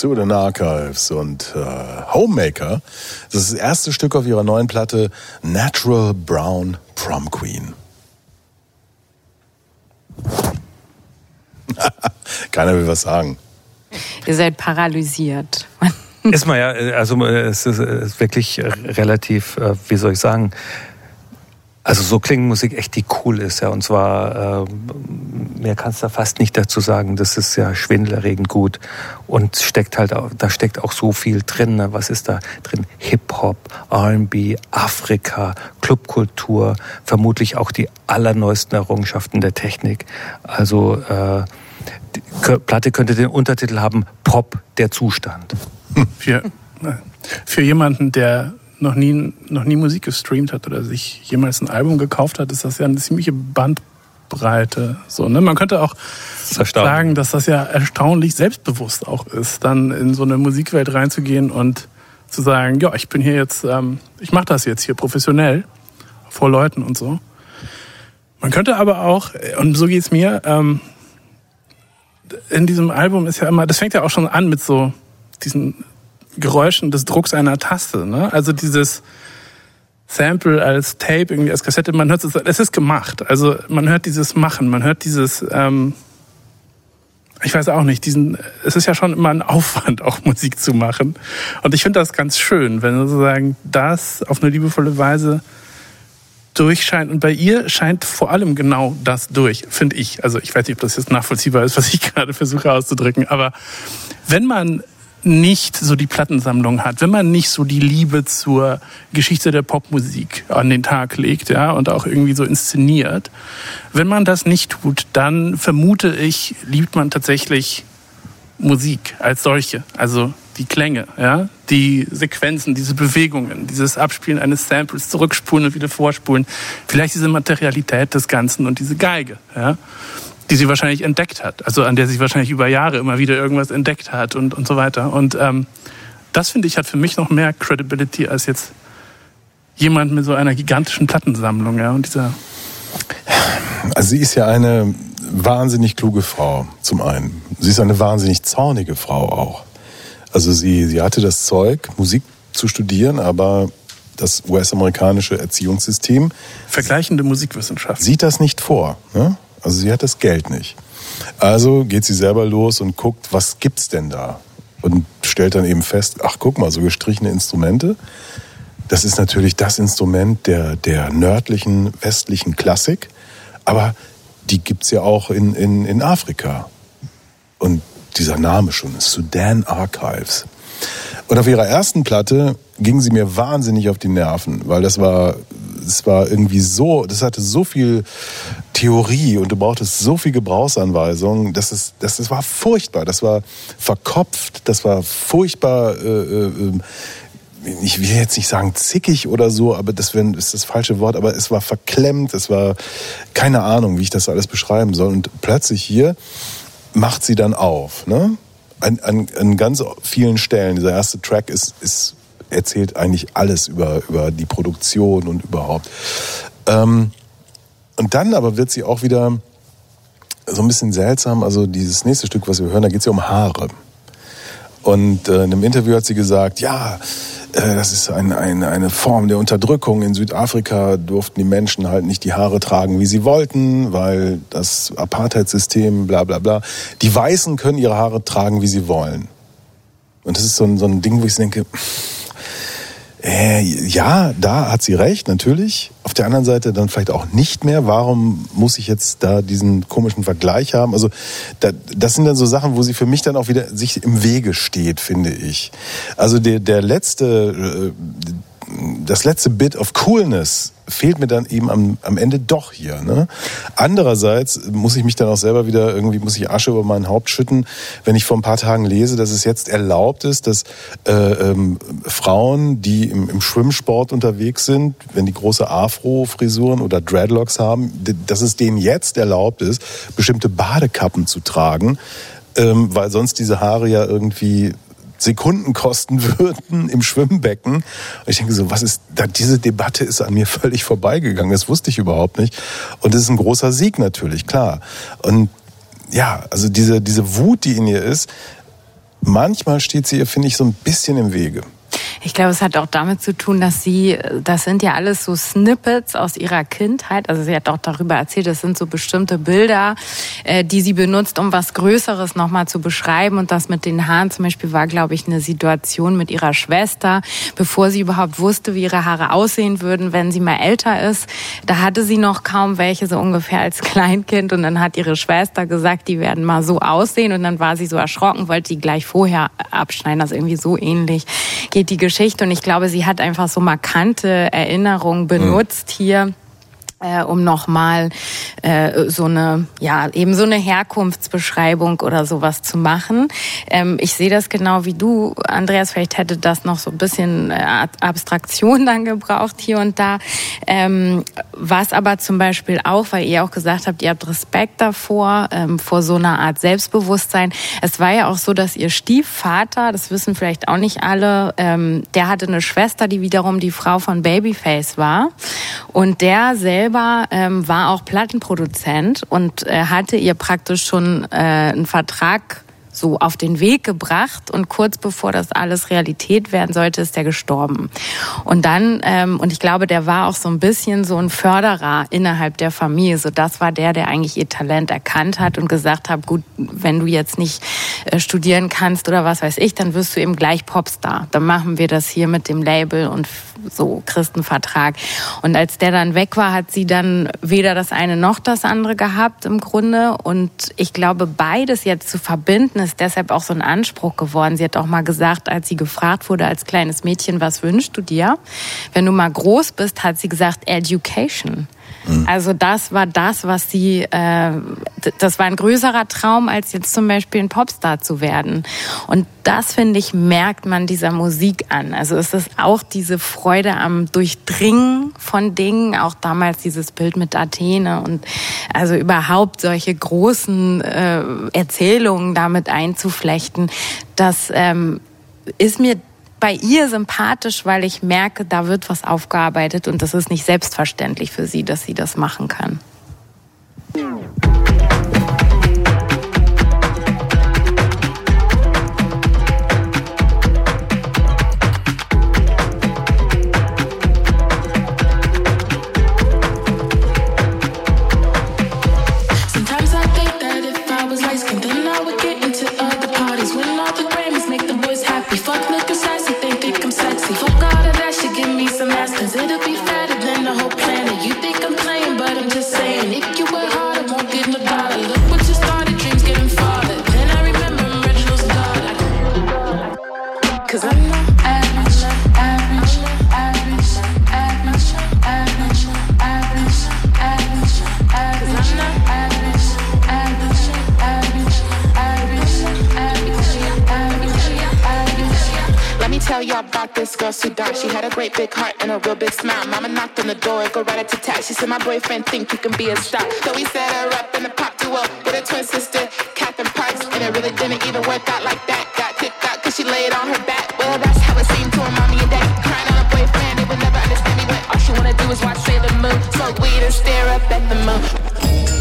Sudan Archives und äh, Homemaker. Das ist das erste Stück auf ihrer neuen Platte Natural Brown Prom Queen. *laughs* Keiner will was sagen. Ihr seid paralysiert. Ist man ja, äh, also äh, es ist, äh, wirklich äh, relativ, äh, wie soll ich sagen, also so klingt Musik echt, die cool ist, ja. Und zwar, äh, mehr kannst du da fast nicht dazu sagen. Das ist ja schwindelerregend gut. Und steckt halt, da steckt auch so viel drin. Ne? Was ist da drin? Hip-Hop, R&B, Afrika, Clubkultur, vermutlich auch die allerneuesten Errungenschaften der Technik. Also äh, die Platte könnte den Untertitel haben, Pop, der Zustand. Für, für jemanden, der noch nie, noch nie Musik gestreamt hat oder sich jemals ein Album gekauft hat, ist das ja eine ziemliche Bandbreite. So, ne? Man könnte auch Das sagen, dass das ja erstaunlich selbstbewusst auch ist, dann in so eine Musikwelt reinzugehen und zu sagen, ja, ich bin hier jetzt, ähm, ich mache das jetzt hier professionell vor Leuten und so. Man könnte aber auch, und so geht's mir, ähm, in diesem Album ist ja immer, das fängt ja auch schon an mit so diesen Geräuschen des Drucks einer Taste. Ne? Also dieses Sample, als Tape, irgendwie als Kassette, man hört es, es ist gemacht. Also man hört dieses Machen, man hört dieses, ähm, ich weiß auch nicht, diesen, es ist ja schon immer ein Aufwand, *laughs* auch Musik zu machen. Und ich finde das ganz schön, wenn sozusagen das auf eine liebevolle Weise durchscheint. Und bei ihr scheint vor allem genau das durch, finde ich. Also ich weiß nicht, ob das jetzt nachvollziehbar ist, was ich *laughs* gerade versuche auszudrücken. Aber wenn man nicht so die Plattensammlung hat, wenn man nicht so die Liebe zur Geschichte der Popmusik an den Tag legt, ja, und auch irgendwie so inszeniert, wenn man das nicht tut, dann vermute ich, liebt man tatsächlich Musik als solche, also die Klänge, ja, die Sequenzen, diese Bewegungen, dieses Abspielen eines Samples, zurückspulen und wieder vorspulen, vielleicht diese Materialität des Ganzen und diese Geige, ja, die sie wahrscheinlich entdeckt hat, also an der sie wahrscheinlich über Jahre immer wieder irgendwas entdeckt hat und, und so weiter. Und ähm, das finde ich hat für mich noch mehr Credibility als jetzt jemand mit so einer gigantischen Plattensammlung, ja, und dieser Also sie ist ja eine wahnsinnig kluge Frau, zum einen. Sie ist eine wahnsinnig zornige Frau auch. Also sie, sie hatte das Zeug, Musik zu studieren, aber das US-amerikanische Erziehungssystem vergleichende Musikwissenschaft. sieht das nicht vor. Ne? Also sie hat das Geld nicht. Also geht sie selber los und guckt, was gibt's denn da? Und stellt dann eben fest, ach guck mal, so gestrichene Instrumente. Das ist natürlich das Instrument der, der nördlichen, westlichen Klassik. Aber die gibt's ja auch in, in, in Afrika. Und dieser Name schon, Sudan Archives. Und auf ihrer ersten Platte ging sie mir wahnsinnig auf die Nerven, weil das war, es war irgendwie so, das hatte so viel Theorie und du brauchtest so viel Gebrauchsanweisungen, dass es, das, das war furchtbar, das war verkopft, das war furchtbar, äh, äh, ich will jetzt nicht sagen zickig oder so, aber das ist das falsche Wort, aber es war verklemmt, es war keine Ahnung, wie ich das alles beschreiben soll. Und plötzlich hier macht sie dann auf. Ne? An, an, an ganz vielen Stellen, dieser erste Track ist, ist erzählt eigentlich alles über, über die Produktion und überhaupt. Ähm, und dann aber wird sie auch wieder so ein bisschen seltsam. Also dieses nächste Stück, was wir hören, da geht es ja um Haare. Und äh, in einem Interview hat sie gesagt, ja, äh, das ist ein, ein, eine Form der Unterdrückung. In Südafrika durften die Menschen halt nicht die Haare tragen, wie sie wollten, weil das Apartheidssystem, bla bla bla. Die Weißen können ihre Haare tragen, wie sie wollen. Und das ist so ein, so ein Ding, wo ich denke, äh, ja, da hat sie recht, natürlich. Auf der anderen Seite dann vielleicht auch nicht mehr. Warum muss ich jetzt da diesen komischen Vergleich haben? Also da, das sind dann so Sachen, wo sie für mich dann auch wieder sich im Wege steht, finde ich. Also der, der letzte, äh, das letzte Bit of Coolness fehlt mir dann eben am, am Ende doch hier. Ne? Andererseits muss ich mich dann auch selber wieder irgendwie, muss ich Asche über mein Haupt schütten, wenn ich vor ein paar Tagen lese, dass es jetzt erlaubt ist, dass äh, ähm, Frauen, die im, im Schwimmsport unterwegs sind, wenn die große Afro-Frisuren oder Dreadlocks haben, dass es denen jetzt erlaubt ist, bestimmte Badekappen zu tragen, ähm, weil sonst diese Haare ja irgendwie Sekunden kosten *laughs* würden im Schwimmbecken. Und ich denke so, was ist, da, diese Debatte ist an mir völlig vorbeigegangen. Das wusste ich überhaupt nicht. Und das ist ein großer Sieg natürlich, klar. Und ja, also diese, diese Wut, die in ihr ist, manchmal steht sie ihr, finde ich, so ein bisschen im Wege. Ich glaube, es hat auch damit zu tun, dass sie, das sind ja alles so Snippets aus ihrer Kindheit. Also sie hat auch darüber erzählt, das sind so bestimmte Bilder, äh, die sie benutzt, um was Größeres nochmal zu beschreiben. Und das mit den Haaren zum Beispiel war, glaube ich, eine Situation mit ihrer Schwester, bevor sie überhaupt wusste, wie ihre Haare aussehen würden, wenn sie mal älter ist. Da hatte sie noch kaum welche, so ungefähr als *laughs* Kleinkind. Und dann hat ihre Schwester gesagt, die werden mal so aussehen. Und dann war sie so erschrocken, wollte die gleich vorher abschneiden. Also irgendwie so ähnlich geht die Geschichte. Und ich glaube, sie hat einfach so markante Erinnerungen benutzt hier äh, um nochmal äh, so eine, ja, eben so eine Herkunftsbeschreibung oder sowas zu machen. Ähm, ich sehe das genau wie du, Andreas, vielleicht hätte das noch so ein bisschen äh, Abstraktion *laughs* dann gebraucht hier und da. Ähm, was aber zum Beispiel auch, weil ihr auch gesagt habt, ihr habt Respekt davor, ähm, vor so einer Art Selbstbewusstsein. Es war ja auch so, dass ihr Stiefvater, das wissen vielleicht auch nicht alle, ähm, der hatte eine Schwester, die wiederum die Frau von Babyface war. Und der selber ähm, war auch Plattenproduzent und äh, hatte ihr praktisch schon äh, einen Vertrag so auf den Weg gebracht und kurz bevor das alles Realität werden sollte, ist der gestorben. Und dann, ähm, und ich glaube, der war auch so ein bisschen so ein Förderer innerhalb der Familie. So das war der, der eigentlich ihr Talent erkannt hat und gesagt hat, gut, wenn du jetzt nicht äh, studieren kannst oder was weiß ich, dann wirst du eben gleich Popstar. Dann machen wir das hier mit dem Label und so Christenvertrag. Und als der dann weg war, hat sie dann weder das eine noch das andere gehabt im Grunde. Und ich glaube, beides jetzt zu verbinden, ist deshalb auch so ein Anspruch geworden. Sie hat auch mal gesagt, als sie gefragt wurde als kleines Mädchen, was wünschst du dir? Wenn du mal groß bist, hat sie gesagt, Education. Also das war das, was sie, äh, das war ein größerer Traum, als jetzt zum Beispiel ein Popstar zu werden. Und das, finde ich, merkt man dieser Musik an. Also es ist auch diese Freude am Durchdringen von Dingen, auch damals dieses Bild mit Athene und also überhaupt solche großen äh, Erzählungen damit einzuflechten, das ähm, ist mir bei ihr sympathisch, weil ich merke, da wird was aufgearbeitet und das ist nicht selbstverständlich für sie, dass sie das machen kann. Música tell y'all about this girl, so dark. She had a great big heart and a real big smile. Mama knocked on the door, go right to tat. She said, My boyfriend think you can be a star. So we set her up in the pop duo with her twin sister, Catherine Parks. And it really didn't even work out like that. Got kicked out cause she laid on her back. Well, that's how it seemed to her mommy and daddy. Crying on her boyfriend, they would never understand me when all she wanna do is watch Sailor Moon. Smoke weed and stare up at the moon.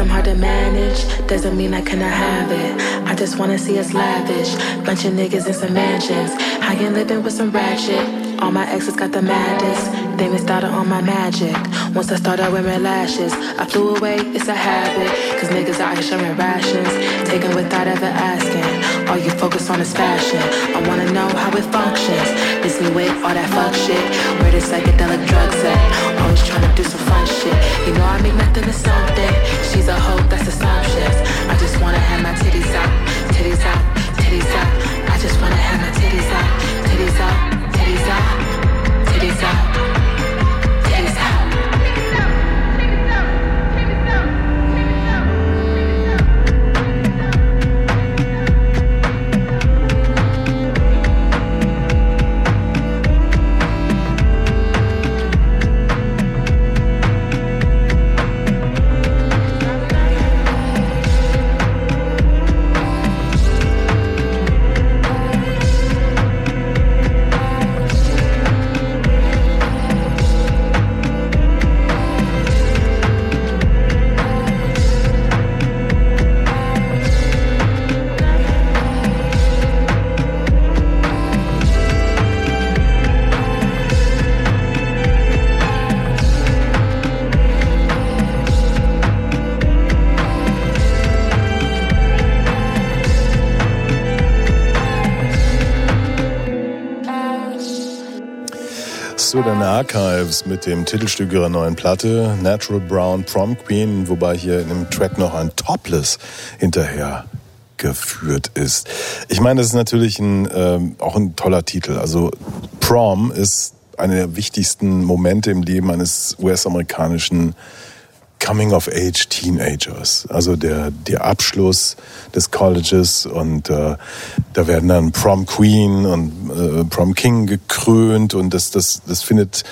I'm hard to manage doesn't mean I cannot have it. I just wanna see us lavish. Bunch of niggas in some mansions. I ain't living with some ratchet. All my exes got the maddest. They missed out on my magic. Once I started wearing lashes, I flew away, it's a habit. Cause niggas out here sharing rations. Taking without ever asking. All you focus on is fashion. I wanna know how it functions. Me with all that fuck shit. Where the psychedelic drugs at? Always trying to do some fun shit. You know I make nothing to something. She's a hoe, that's assumptions. I just wanna have my titties out, titties out, titties out. I just wanna have my Archives mit dem Titelstück ihrer neuen Platte Natural Brown Prom Queen, wobei hier in dem Track noch ein Topless hinterher geführt ist. Ich meine, das ist natürlich ein, ähm, auch ein toller Titel. Also Prom ist einer der wichtigsten Momente im Leben eines US-amerikanischen Coming-of-Age-Teenagers. Also der, der Abschluss des Colleges und äh, da werden dann Prom Queen und äh, Prom King gekrönt und das, das, das findet,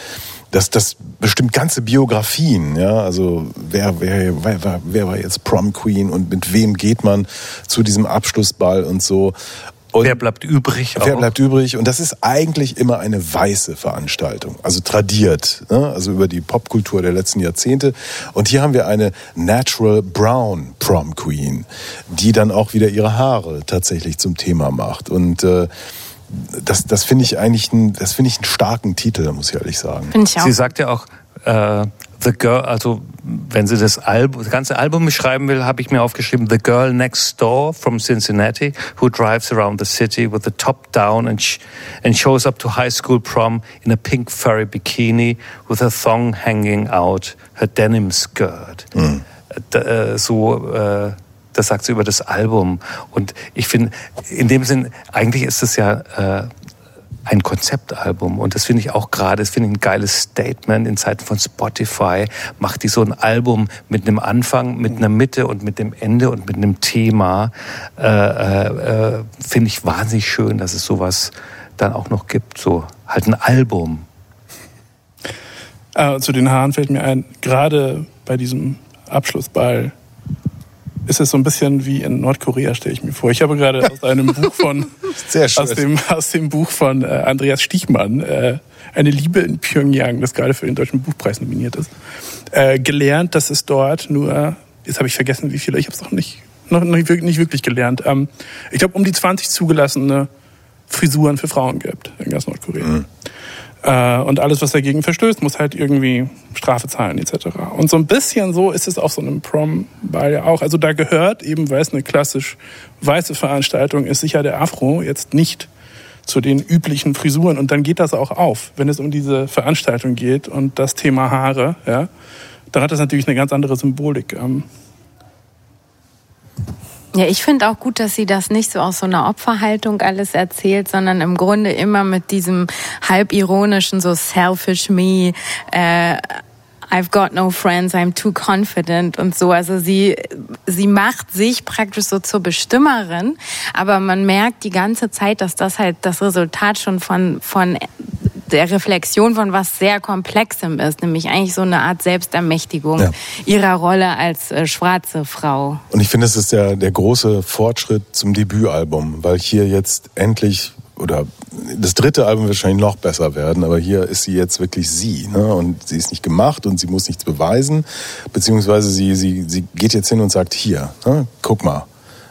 das, das bestimmt ganze Biografien, ja, also wer, wer, wer, wer war jetzt Prom Queen und mit wem geht man zu diesem Abschlussball und so. Und Wer bleibt übrig? Wer auch? bleibt übrig? Und das ist eigentlich immer eine weiße Veranstaltung, also tradiert, ne? also über die Popkultur der letzten Jahrzehnte. Und hier haben wir eine Natural Brown Prom Queen, die dann auch wieder ihre Haare tatsächlich zum Thema macht. Und äh, das, das finde ich eigentlich einen, das finde ich einen starken Titel, muss ich ehrlich sagen. Finde ich auch. Sie sagt ja auch, äh, The Girl, also wenn sie das, Album, das ganze Album beschreiben will, habe ich mir aufgeschrieben, The Girl Next Door from Cincinnati, who drives around the city with the top down and, sh and shows up to high school prom in a pink furry bikini with her thong hanging out, her denim skirt. Da, äh, so, äh, das sagt sie über das Album. Und ich finde, in dem Sinn, eigentlich ist es ja äh, ein Konzeptalbum. Und das finde ich auch gerade, das finde ich ein geiles Statement in Zeiten von Spotify, macht die so ein Album mit einem Anfang, mit einer Mitte und mit dem Ende und mit einem Thema, äh, äh, äh, finde ich wahnsinnig schön, dass es sowas dann auch noch gibt, so halt ein Album. Äh, zu den Haaren fällt mir ein, gerade bei diesem Abschlussball ist es so ein bisschen wie in Nordkorea, stelle ich mir vor. Ich habe gerade aus einem *laughs* Buch von aus dem, aus dem Buch von äh, Andreas Stichmann, äh, Eine Liebe in Pyongyang, das gerade für den Deutschen Buchpreis nominiert ist, äh, gelernt, dass es dort nur, jetzt habe ich vergessen, wie viele, ich habe es noch nicht, noch nicht, wirklich- nicht wirklich gelernt, ähm, ich glaube um die 20 zugelassene Frisuren für Frauen gibt in ganz Nordkorea. Äh, und alles, was dagegen verstößt, muss halt irgendwie Strafe zahlen etc. Und so ein bisschen so ist es auf so einem Prom-Ball ja auch. Also da gehört eben, weil es eine klassisch weiße Veranstaltung ist, sicher der Afro jetzt nicht zu den üblichen Frisuren. Und dann geht das auch auf, wenn es um diese Veranstaltung geht und das Thema Haare. Ja, dann hat das natürlich eine ganz andere Symbolik. Ja, ich finde auch gut, dass sie das nicht so aus so einer Opferhaltung alles erzählt, sondern im Grunde immer mit diesem halb ironischen, so selfish me, äh, I've got no friends, I'm too confident und so. Also sie, sie macht sich praktisch so zur Bestimmerin, aber man merkt die ganze Zeit, dass das halt das Resultat schon von, von der Reflexion von was sehr Komplexem ist, nämlich eigentlich so eine Art Selbstermächtigung Ja. ihrer Rolle als äh, schwarze Frau. Und ich finde, das ist der, der große Fortschritt zum Debütalbum, weil hier jetzt endlich, oder das dritte Album wird wahrscheinlich noch besser werden, aber hier ist sie jetzt wirklich sie. Ne? Und sie ist nicht gemacht und sie muss nichts beweisen, beziehungsweise sie, sie, sie geht jetzt hin und sagt, hier, ne? guck mal.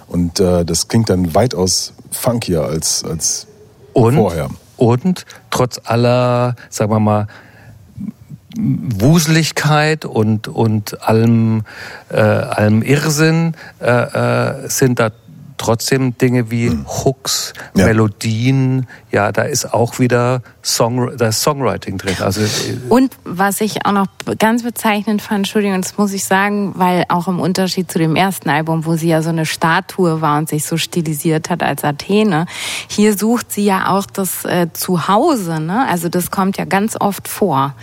Und äh, das klingt dann weitaus funkier als, als Und, vorher. Und trotz aller, sagen wir mal, Wuseligkeit und, und allem, äh, allem Irrsinn äh, äh, sind da trotzdem Dinge wie Hooks, Hm. Ja. Melodien, ja, da ist auch wieder Song, da ist Songwriting drin. Also äh, Und was ich auch noch ganz bezeichnend fand, Entschuldigung, das muss ich sagen, weil auch im Unterschied zu dem ersten Album, wo sie ja so eine Statue war und sich so stilisiert hat als Athene, hier sucht sie ja auch das äh, Zuhause, ne? Also das kommt ja ganz oft vor.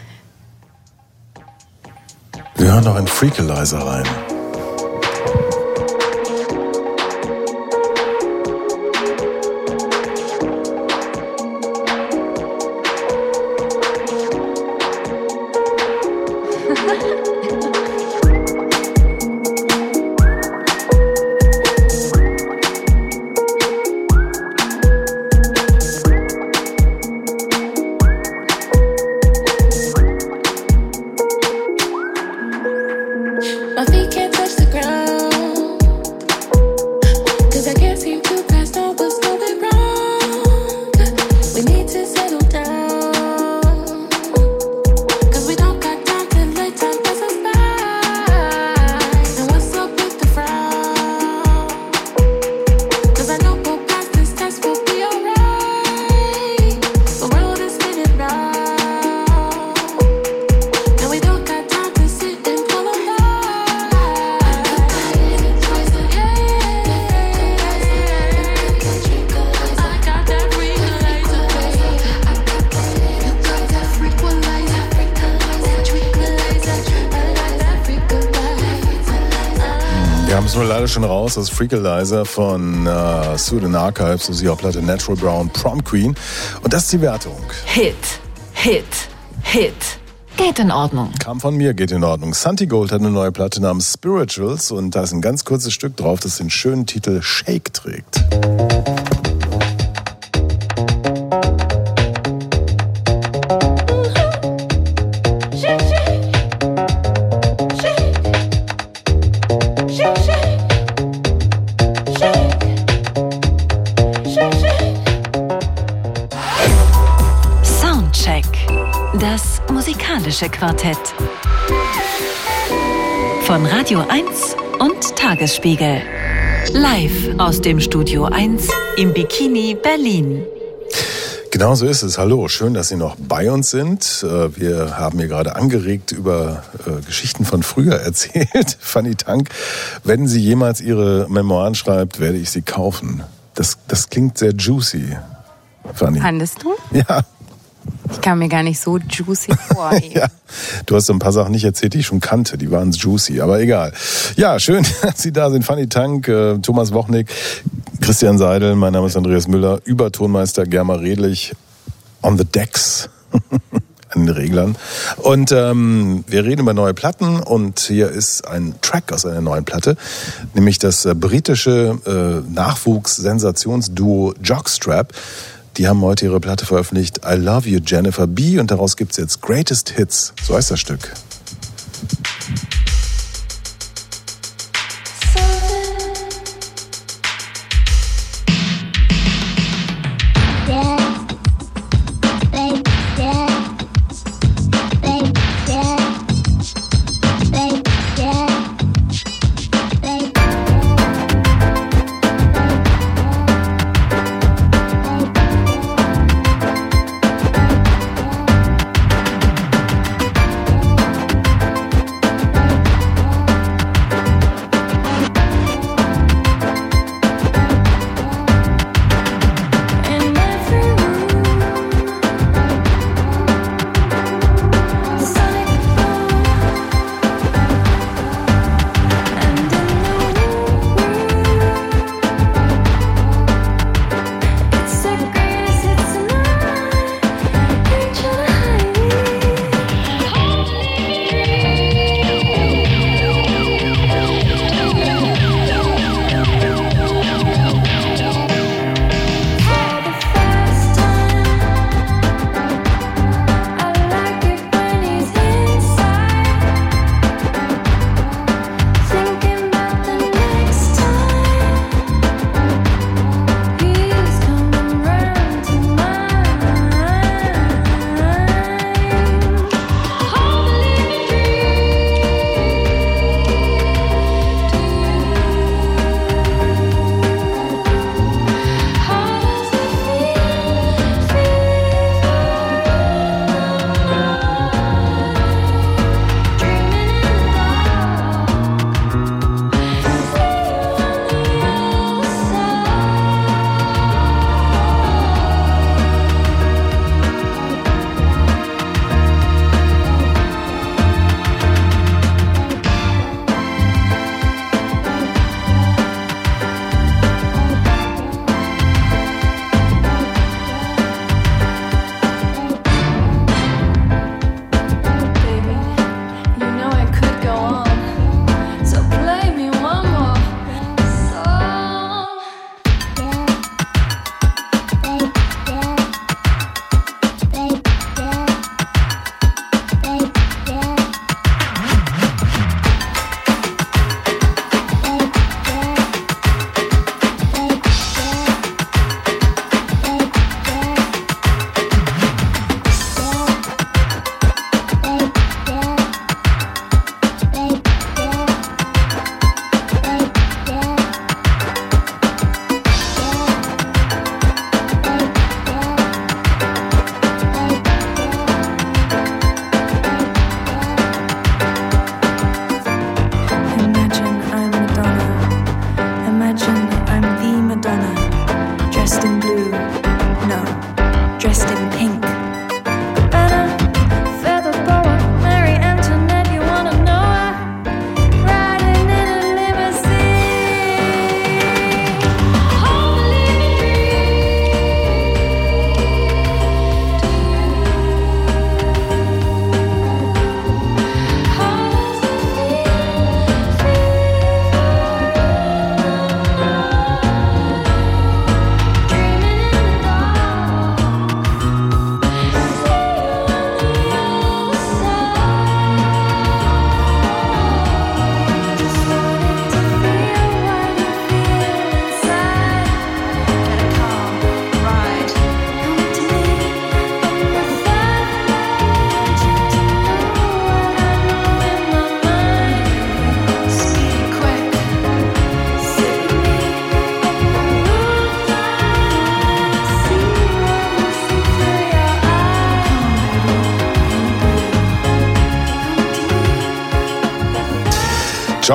Wir hören noch einen Freakalizer rein. Das ist Freakalizer von äh, Sudan Archives, das ist ihre Platte Natural Brown Prom Queen. Und das ist die Wertung. Hit, Hit, Hit. Geht in Ordnung. Kam von mir, geht in Ordnung. Santi Gold hat eine neue Platte namens Spirituals und da ist ein ganz kurzes Stück drauf, das den schönen Titel Shake trägt. Musikalische Quartett. Von Radio 1 und Tagesspiegel. Live aus dem Studio 1 im Bikini Berlin. Genau so ist es. Hallo, schön, dass Sie noch bei uns sind. Äh, Wir haben hier gerade angeregt über äh, Geschichten von früher *laughs* erzählt. Fanny Tank, wenn sie jemals ihre Memoiren schreibt, werde ich sie kaufen. Das, das klingt sehr juicy, Fanny. Fandest du? Ja, Ich kam mir gar nicht so juicy *laughs* vor. ja. Du hast so ein paar Sachen nicht erzählt, die ich schon kannte. Die waren juicy, aber egal. Ja, schön, *laughs* dass Sie da sind. Fanny Tank, äh, Thomas Wochnick, Christian Seidel, mein Name ist Andreas Müller, Übertonmeister Germa Redlich, on the decks. *laughs* an den Reglern. Und ähm, wir reden über neue Platten und hier ist ein Track aus einer neuen Platte, nämlich das äh, britische äh, Nachwuchs-Sensationsduo Jockstrap. Die haben heute ihre Platte veröffentlicht, I Love You Jennifer B. Und daraus gibt's jetzt Greatest Hits. So heißt das Stück.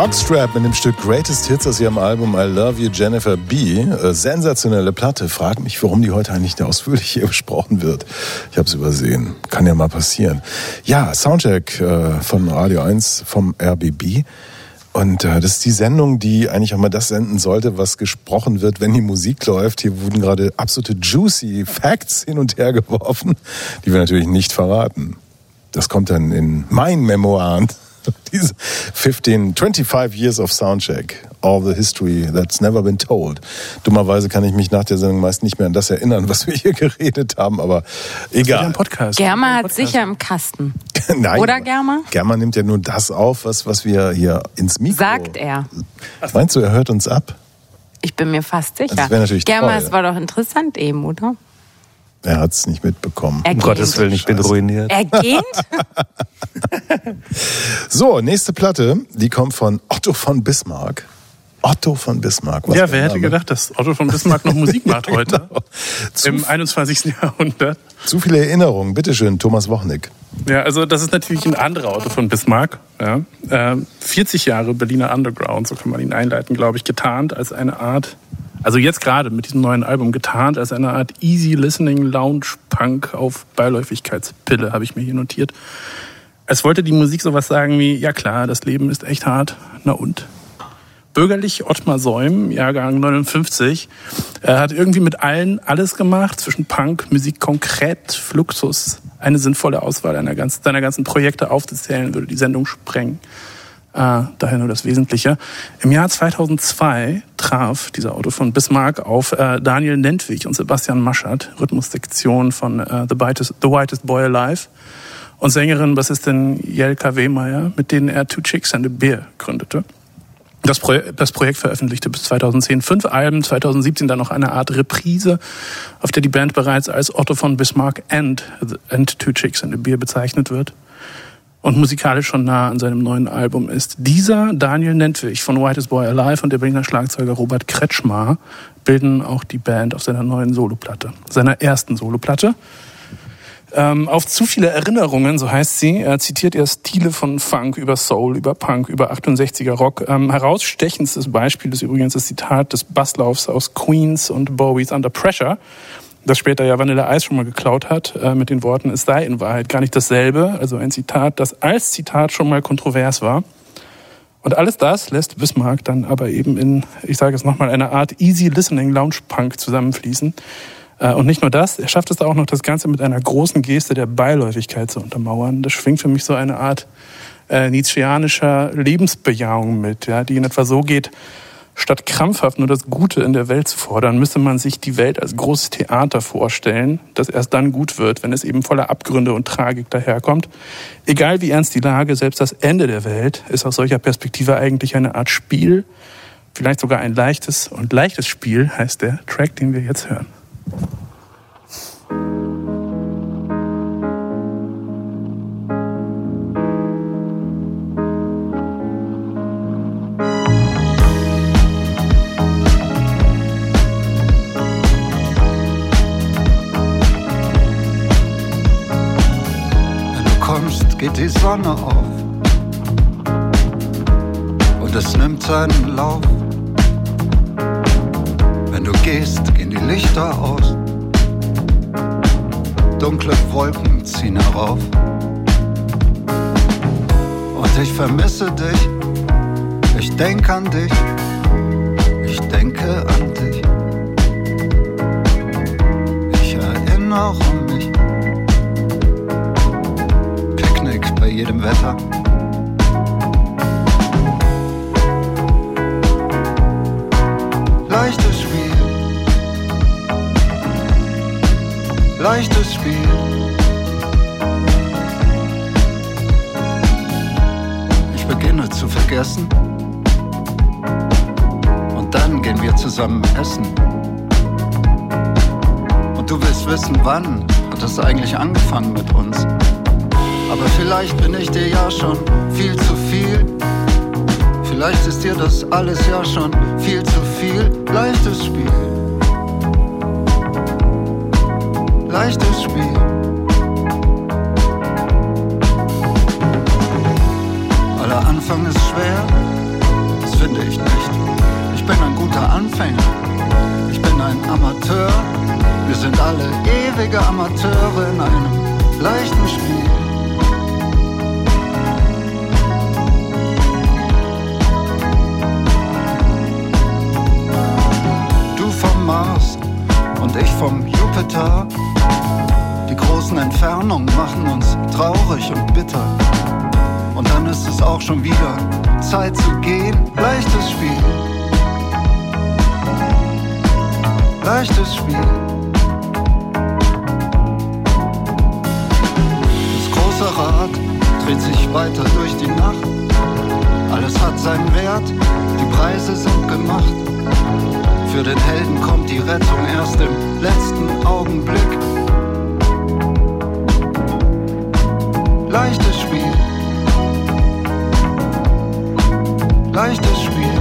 Jockstrap mit dem Stück Greatest Hits aus ihrem Album I Love You Jennifer B. Äh, sensationelle Platte. Frag mich, warum die heute eigentlich ausführlich hier *laughs* besprochen wird. Ich habe es übersehen. Kann ja mal passieren. Ja, Soundcheck äh, von Radio 1 vom RBB. Und äh, das ist die Sendung, die eigentlich auch mal das senden sollte, was gesprochen wird, wenn die Musik läuft. Hier wurden gerade absolute juicy Facts hin und her geworfen, die wir natürlich nicht verraten. Das kommt dann in meinen Memoiren. *laughs* Diese 15, 25 Years of Soundcheck. All the history that's never been told. Dummerweise kann ich mich nach der Sendung meist nicht mehr an das erinnern, was wir hier *laughs* geredet haben, aber egal. ein Podcast. Germa hat Podcast. sicher im Kasten. *laughs* Nein, Oder Germa? Germa nimmt ja nur das auf, was, was wir hier ins Mikro. Sagt er. Meinst du, er hört uns ab? Ich bin mir fast sicher. Das wär natürlich Germa, es war doch interessant eben, oder? Er hat es nicht mitbekommen. Er Um gähnt. Gottes Willen, ich bin Scheiße. ruiniert. Er gähnt? *laughs* *laughs* So, nächste Platte, die kommt von Otto von Bismarck. Otto von Bismarck. was Ja, wer hätte gedacht, dass Otto von Bismarck noch Musik macht *laughs* heute? Genau. Im 21. Jahrhundert. zu viele Erinnerungen. Bitteschön, Thomas Wochnick. Ja, also das ist natürlich ein anderer Otto von Bismarck. Ja. Ähm, 40 Jahre Berliner Underground, so kann man ihn einleiten, glaube ich, getarnt als eine Art, also jetzt gerade mit diesem neuen Album getarnt als eine Art Easy Listening Lounge Punk auf Beiläufigkeitspille, habe ich mir hier notiert. Es wollte die Musik sowas sagen wie, ja klar, das Leben ist echt hart, na und? Bürgerlich Ottmar Säum, Jahrgang 59, er hat irgendwie mit allen alles gemacht, zwischen Punk, Musik konkret, Fluxus. Eine sinnvolle Auswahl einer ganz, seiner ganzen Projekte aufzuzählen, würde die Sendung sprengen. Äh, daher nur das Wesentliche. Im Jahr 2002 traf dieser Auto von Bismarck auf äh, Daniel Nentwich und Sebastian Maschert, Rhythmussektion von äh, The, Whitest, The Whitest Boy Alive und Sängerin, Bassistin Jelka Wehmeier, mit denen er Two Chicks and a Beer gründete. Das, Pro das Projekt veröffentlichte bis 2010 fünf Alben, 2017 dann noch eine Art Reprise, auf der die Band bereits als Otto von Bismarck and, and Two Chicks and a Beer bezeichnet wird und musikalisch schon nah an seinem neuen Album ist. Dieser Daniel Nentwich von Whitest Boy Alive und der Berliner Schlagzeuger Robert Kretschmar bilden auch die Band auf seiner neuen Soloplatte, seiner ersten Soloplatte. Ähm, auf zu viele Erinnerungen, so heißt sie, er zitiert er Stile von Funk über Soul, über Punk, über 68er Rock. Ähm, herausstechendstes Beispiel ist übrigens das Zitat des Basslaufs aus Queens und Bowies Under Pressure, das später ja Vanilla Ice schon mal geklaut hat, äh, mit den Worten, es sei in Wahrheit gar nicht dasselbe, also ein Zitat, das als Zitat schon mal kontrovers war. Und alles das lässt Bismarck dann aber eben in, ich sage es nochmal, einer Art Easy Listening Lounge Punk zusammenfließen. Äh, Und nicht nur das, er schafft es auch noch, das Ganze mit einer großen Geste der Beiläufigkeit zu untermauern. Das schwingt für mich so eine Art äh, nietzscheanischer Lebensbejahung mit, ja, die in etwa so geht, statt krampfhaft nur das Gute in der Welt zu fordern, müsste man sich die Welt als großes Theater vorstellen, das erst dann gut wird, wenn es eben voller Abgründe und Tragik daherkommt. Egal wie ernst die Lage, selbst das Ende der Welt ist aus solcher Perspektive eigentlich eine Art Spiel, vielleicht sogar ein leichtes und leichtes Spiel heißt der Track, den wir jetzt hören. Geht die Sonne auf und es nimmt seinen Lauf. Wenn du gehst, gehen die Lichter aus. Dunkle Wolken ziehen herauf. Und ich vermisse dich, ich denk an dich, ich denke an dich. Ich erinnere mich. Picknick bei jedem Wetter. Leichtes Spiel. Leichtes Spiel. Ich beginne zu vergessen. Und dann gehen wir zusammen essen. Und du willst wissen, wann hat es eigentlich angefangen mit uns? Aber vielleicht bin ich dir ja schon viel zu viel. Vielleicht ist dir das alles ja schon viel zu viel. Leichtes Spiel. Leichtes Spiel. Aller Anfang ist schwer finde ich nicht. Ich bin ein guter Anfänger. Ich bin ein Amateur. Wir sind alle ewige Amateure in einem leichten Spiel. Du vom Mars und ich vom Jupiter. Die großen Entfernungen machen uns traurig und bitter. Und dann ist es auch schon wieder Zeit zu gehen. Leichtes Spiel. Leichtes Spiel. Das große Rad dreht sich weiter durch die Nacht. Alles hat seinen Wert, die Preise sind gemacht. Für den Helden kommt die Rettung erst im letzten Augenblick. Leichtes Spiel. Leichtes Spiel.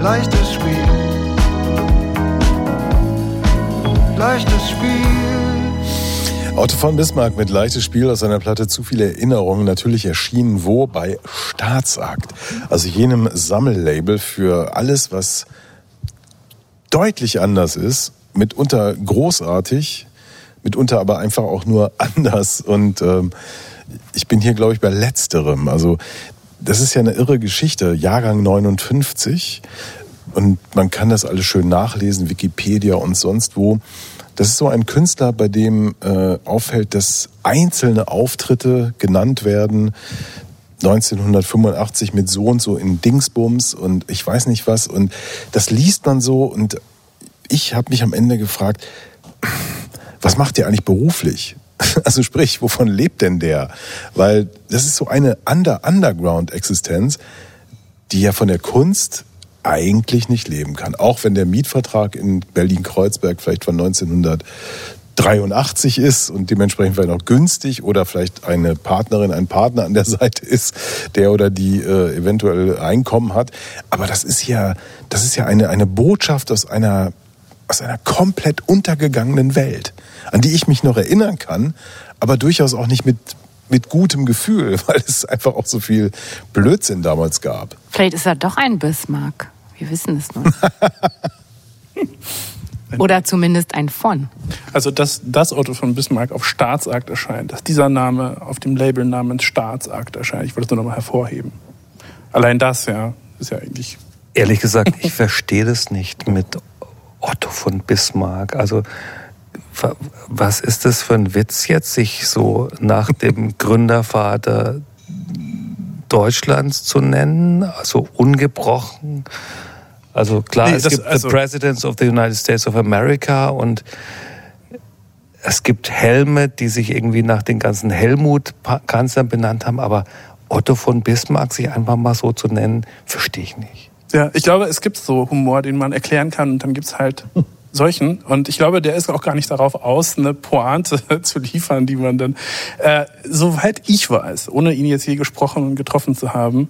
Leichtes Spiel. Leichtes Spiel. Otto von Bismarck mit leichtes Spiel aus seiner Platte Zu viele Erinnerungen, natürlich erschienen wo? Bei Staatsakt. Also jenem Sammellabel für alles, was deutlich anders ist, mitunter großartig, mitunter aber einfach auch nur *laughs* anders. Und ähm, ich bin hier, glaube ich, bei letzterem. Also das ist ja eine irre Geschichte. Jahrgang 59. Und man kann das alles schön nachlesen, Wikipedia und sonst wo. Das ist so ein Künstler, bei dem äh, auffällt, dass einzelne Auftritte genannt werden. 1985 mit so und so in Dingsbums und ich weiß nicht was. Und das liest man so und ich habe mich am Ende gefragt, was macht der eigentlich beruflich? *laughs* Also sprich, wovon lebt denn der? Weil das ist so eine Under Underground-Existenz, die ja von der Kunst eigentlich nicht leben kann. Auch wenn der Mietvertrag in Berlin-Kreuzberg vielleicht von 1983 ist und dementsprechend vielleicht noch günstig oder vielleicht eine Partnerin, ein Partner an der *laughs* Seite ist, der oder die äh, eventuell Einkommen hat. Aber das ist ja, das ist ja eine, eine Botschaft aus einer, aus einer komplett untergegangenen Welt, an die ich mich noch erinnern kann, aber durchaus auch nicht mit, mit gutem Gefühl, *laughs* weil es einfach auch so viel Blödsinn damals gab. Vielleicht ist er doch ein Bismarck. Wir wissen es nur. *laughs* Oder zumindest ein von. Also, dass das Otto von Bismarck auf Staatsakt erscheint, dass dieser Name auf dem Label namens Staatsakt erscheint, ich wollte es nur nochmal hervorheben. Allein das, ja, ist ja eigentlich. Ehrlich gesagt, ich verstehe das nicht mit Otto von Bismarck. Also wa- was ist das für ein Witz jetzt, sich so nach dem *laughs* Gründervater Deutschlands zu nennen? Also ungebrochen. Also klar, Nee, es das- gibt also- the Presidents of the United States of America und es gibt Helme, die sich irgendwie nach den ganzen Helmut-Kanzlern benannt haben, aber Otto von Bismarck sich einfach mal so zu nennen, verstehe ich nicht. Ja, ich glaube, es gibt so Humor, den man erklären kann und dann gibt's halt *laughs* solchen. Und ich glaube, der ist auch gar nicht darauf aus, eine Pointe *laughs* zu liefern, die man dann, äh, soweit ich weiß, ohne ihn jetzt je gesprochen und getroffen zu haben,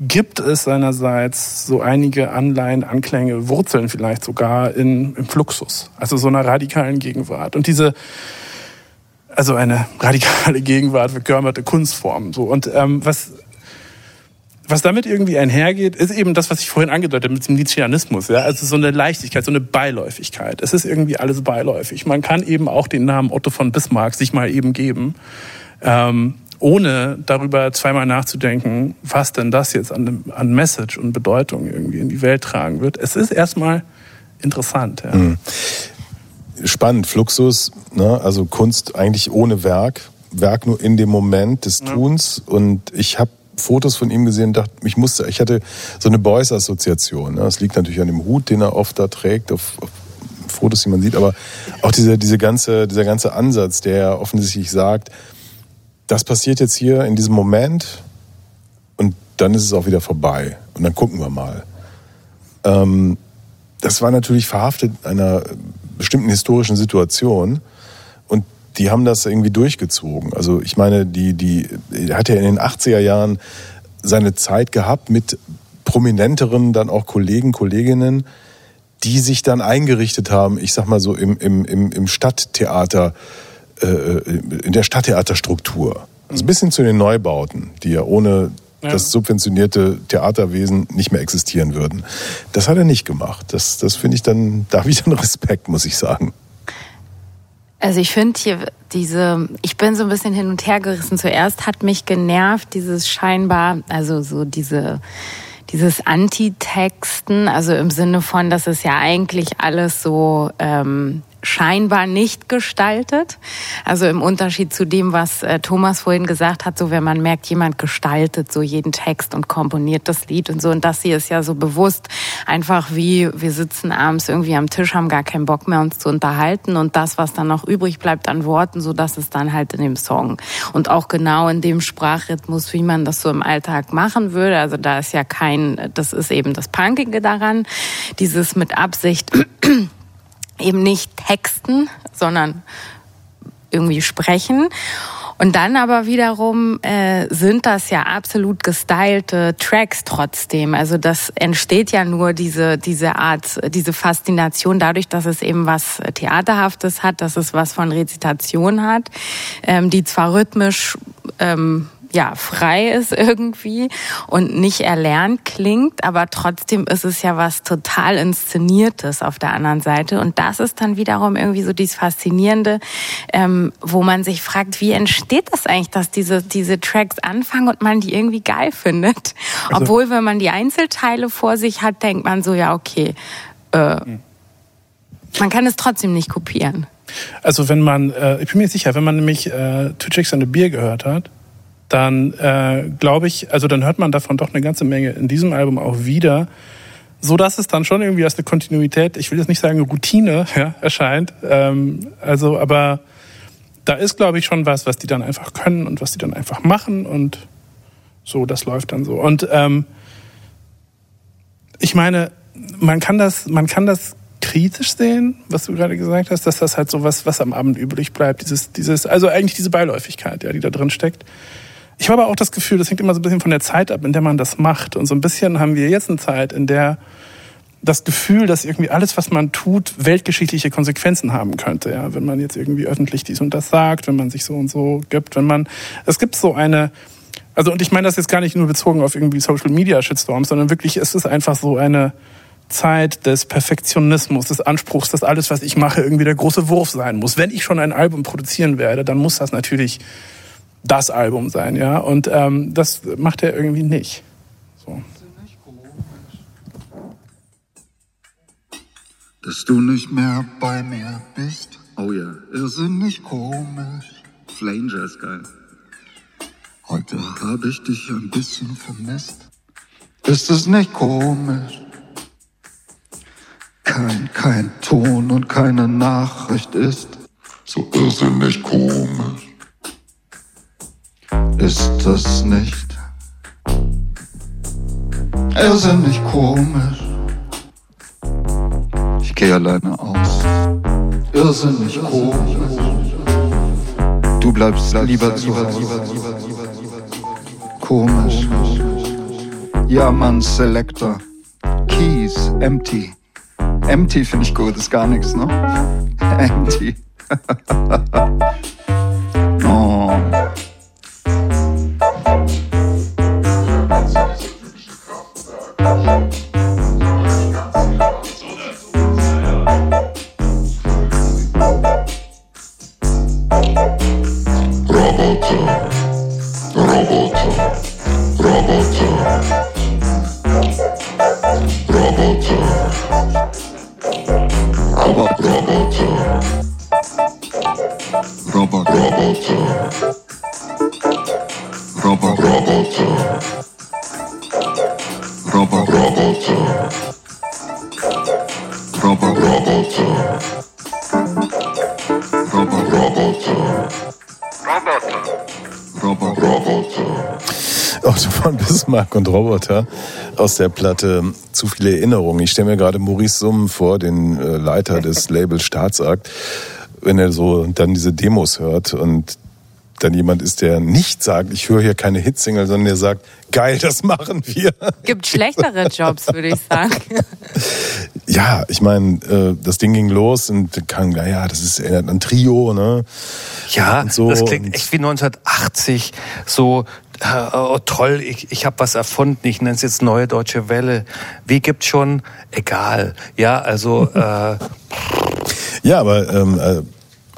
gibt es seinerseits so einige Anleihen, Anklänge, Wurzeln vielleicht sogar in, im Fluxus, also so einer radikalen Gegenwart. Und diese, also eine *laughs* radikale Gegenwart verkörperte Kunstform. So. Und ähm, was was damit irgendwie einhergeht, ist eben das, was ich vorhin angedeutet habe mit dem Nietzscheanismus. Ja? Also so eine Leichtigkeit, so eine Beiläufigkeit. Es ist irgendwie alles beiläufig. Man kann eben auch den Namen Otto von Bismarck sich mal eben geben, ähm, ohne darüber zweimal nachzudenken, was denn das jetzt an, an Message und Bedeutung irgendwie in die Welt tragen wird. Es ist erstmal interessant. Ja. Spannend, Fluxus, ne? also Kunst eigentlich ohne Werk, Werk nur in dem Moment des Tuns. Und ich habe Fotos von ihm gesehen und dachte, ich musste, ich hatte so eine Beuys-Assoziation. Ne? Das liegt natürlich an dem Hut, den er oft da trägt, auf, auf Fotos, die man sieht, aber auch dieser, diese ganze, dieser ganze Ansatz, der offensichtlich sagt, das passiert jetzt hier in diesem Moment und dann ist es auch wieder vorbei. Und dann gucken wir mal. Ähm, das war natürlich verhaftet in einer bestimmten historischen Situation die haben das irgendwie durchgezogen. Also ich meine, die, die er hat ja in den 80er Jahren seine Zeit gehabt mit prominenteren dann auch Kollegen, Kolleginnen, die sich dann eingerichtet haben, ich sag mal so im, im, im, im Stadttheater, äh, in der Stadttheaterstruktur. Also bis hin zu den Neubauten, die ja ohne Ja. das subventionierte Theaterwesen nicht mehr existieren würden. Das hat er nicht gemacht. Das, das finde ich dann, da habe ich dann *laughs* Respekt, muss ich sagen. Also ich finde hier diese, ich bin so ein bisschen hin und her gerissen. Zuerst hat mich genervt, dieses scheinbar, also so diese, dieses Antitexten, also im Sinne von, dass es ja eigentlich alles so ähm, scheinbar nicht gestaltet. Also im Unterschied zu dem, was äh, Thomas vorhin gesagt hat, so wenn man merkt, jemand gestaltet so jeden Text und komponiert das Lied und so. Und das hier ist ja so bewusst einfach wie wir sitzen abends irgendwie am Tisch, haben gar keinen Bock mehr uns zu unterhalten und das, was dann noch übrig bleibt an Worten, so das ist dann halt in dem Song. Und auch genau in dem Sprachrhythmus, wie man das so im Alltag machen würde. Also da ist ja kein, das ist eben das Punkige daran, dieses mit Absicht eben nicht texten, sondern irgendwie sprechen. Und dann aber wiederum äh, sind das ja absolut gestylte Tracks trotzdem. Also das entsteht ja nur diese, diese Art, diese Faszination dadurch, dass es eben was Theaterhaftes hat, dass es was von Rezitation hat, ähm, die zwar rhythmisch ähm, ja, frei ist irgendwie und nicht erlernt klingt, aber trotzdem ist es ja was total Inszeniertes auf der anderen Seite. Und das ist dann wiederum irgendwie so dieses Faszinierende, ähm, wo man sich fragt, wie entsteht das eigentlich, dass diese, diese Tracks anfangen und man die irgendwie geil findet. Also- Obwohl, wenn man die Einzelteile vor sich hat, denkt man so, ja, okay, äh, man kann es trotzdem nicht kopieren. Also wenn man, äh, ich bin mir sicher, wenn man nämlich äh, Two Chicks and a Beer gehört hat, dann äh, glaube ich, also dann hört man davon doch eine ganze Menge in diesem Album auch wieder, so dass es dann schon irgendwie als eine Kontinuität, ich will jetzt nicht sagen Routine, *laughs* ja, erscheint. Ähm, also, aber da ist, glaube ich, schon was, was die dann einfach können und was die dann einfach machen und so, das läuft dann so. Und ähm, ich meine, man kann das, man kann das kritisch sehen, was du gerade gesagt hast, dass das halt so was, was am Abend übrig bleibt, dieses, dieses, also eigentlich diese Beiläufigkeit, ja, die da drin steckt. Ich habe aber auch das Gefühl, das hängt immer so ein bisschen von der Zeit ab, in der man das macht. Und so ein bisschen haben wir jetzt eine Zeit, in der das Gefühl, dass irgendwie alles, was man tut, weltgeschichtliche Konsequenzen haben könnte. Ja, wenn man jetzt irgendwie öffentlich dies und das sagt, wenn man sich so und so gibt, wenn man, es gibt so eine, also und ich meine das jetzt gar nicht nur bezogen auf irgendwie Social Media Shitstorms, sondern wirklich, es ist einfach so eine Zeit des Perfektionismus, des Anspruchs, dass alles, was ich mache, irgendwie der große Wurf sein muss. Wenn ich schon ein Album produzieren werde, dann muss das natürlich das Album sein, ja. Und ähm, das macht er irgendwie nicht. So. dass du nicht mehr bei mir bist. Oh ja. Irrsinnig komisch. Flanger ist geil. Heute habe ich dich ein bisschen vermisst. Ist es nicht komisch? Kein, kein Ton und keine Nachricht ist so irrsinnig komisch. Ist das nicht irrsinnig komisch? Ich gehe alleine aus. Irrsinnig komisch. Du bleibst lieber zu Hause. Komisch. Ja, Mann, Selector. Keys, empty. Empty finde ich gut, ist gar nichts, ne? *laughs* Empty. *laughs* Bismarck und Roboter aus der Platte Zu viele Erinnerungen. Ich stelle mir gerade Maurice Summen vor, den äh, Leiter des *laughs* Labels Staatsakt, wenn er so dann diese Demos hört und dann jemand ist, der nicht sagt, ich höre hier keine Hitsingle, sondern der sagt, geil, das machen wir. Gibt schlechtere Jobs, würde ich sagen. *laughs* Ja, ich meine, äh, das Ding ging los und kann, ja, das ist erinnert an Trio, ne? Ja, Und so das klingt und- echt wie 1980, so oh, toll, ich, ich habe was erfunden, ich nenne es jetzt Neue Deutsche Welle. Wie gibt's schon? Egal. Ja, also *laughs* äh, Ja, aber ähm, äh,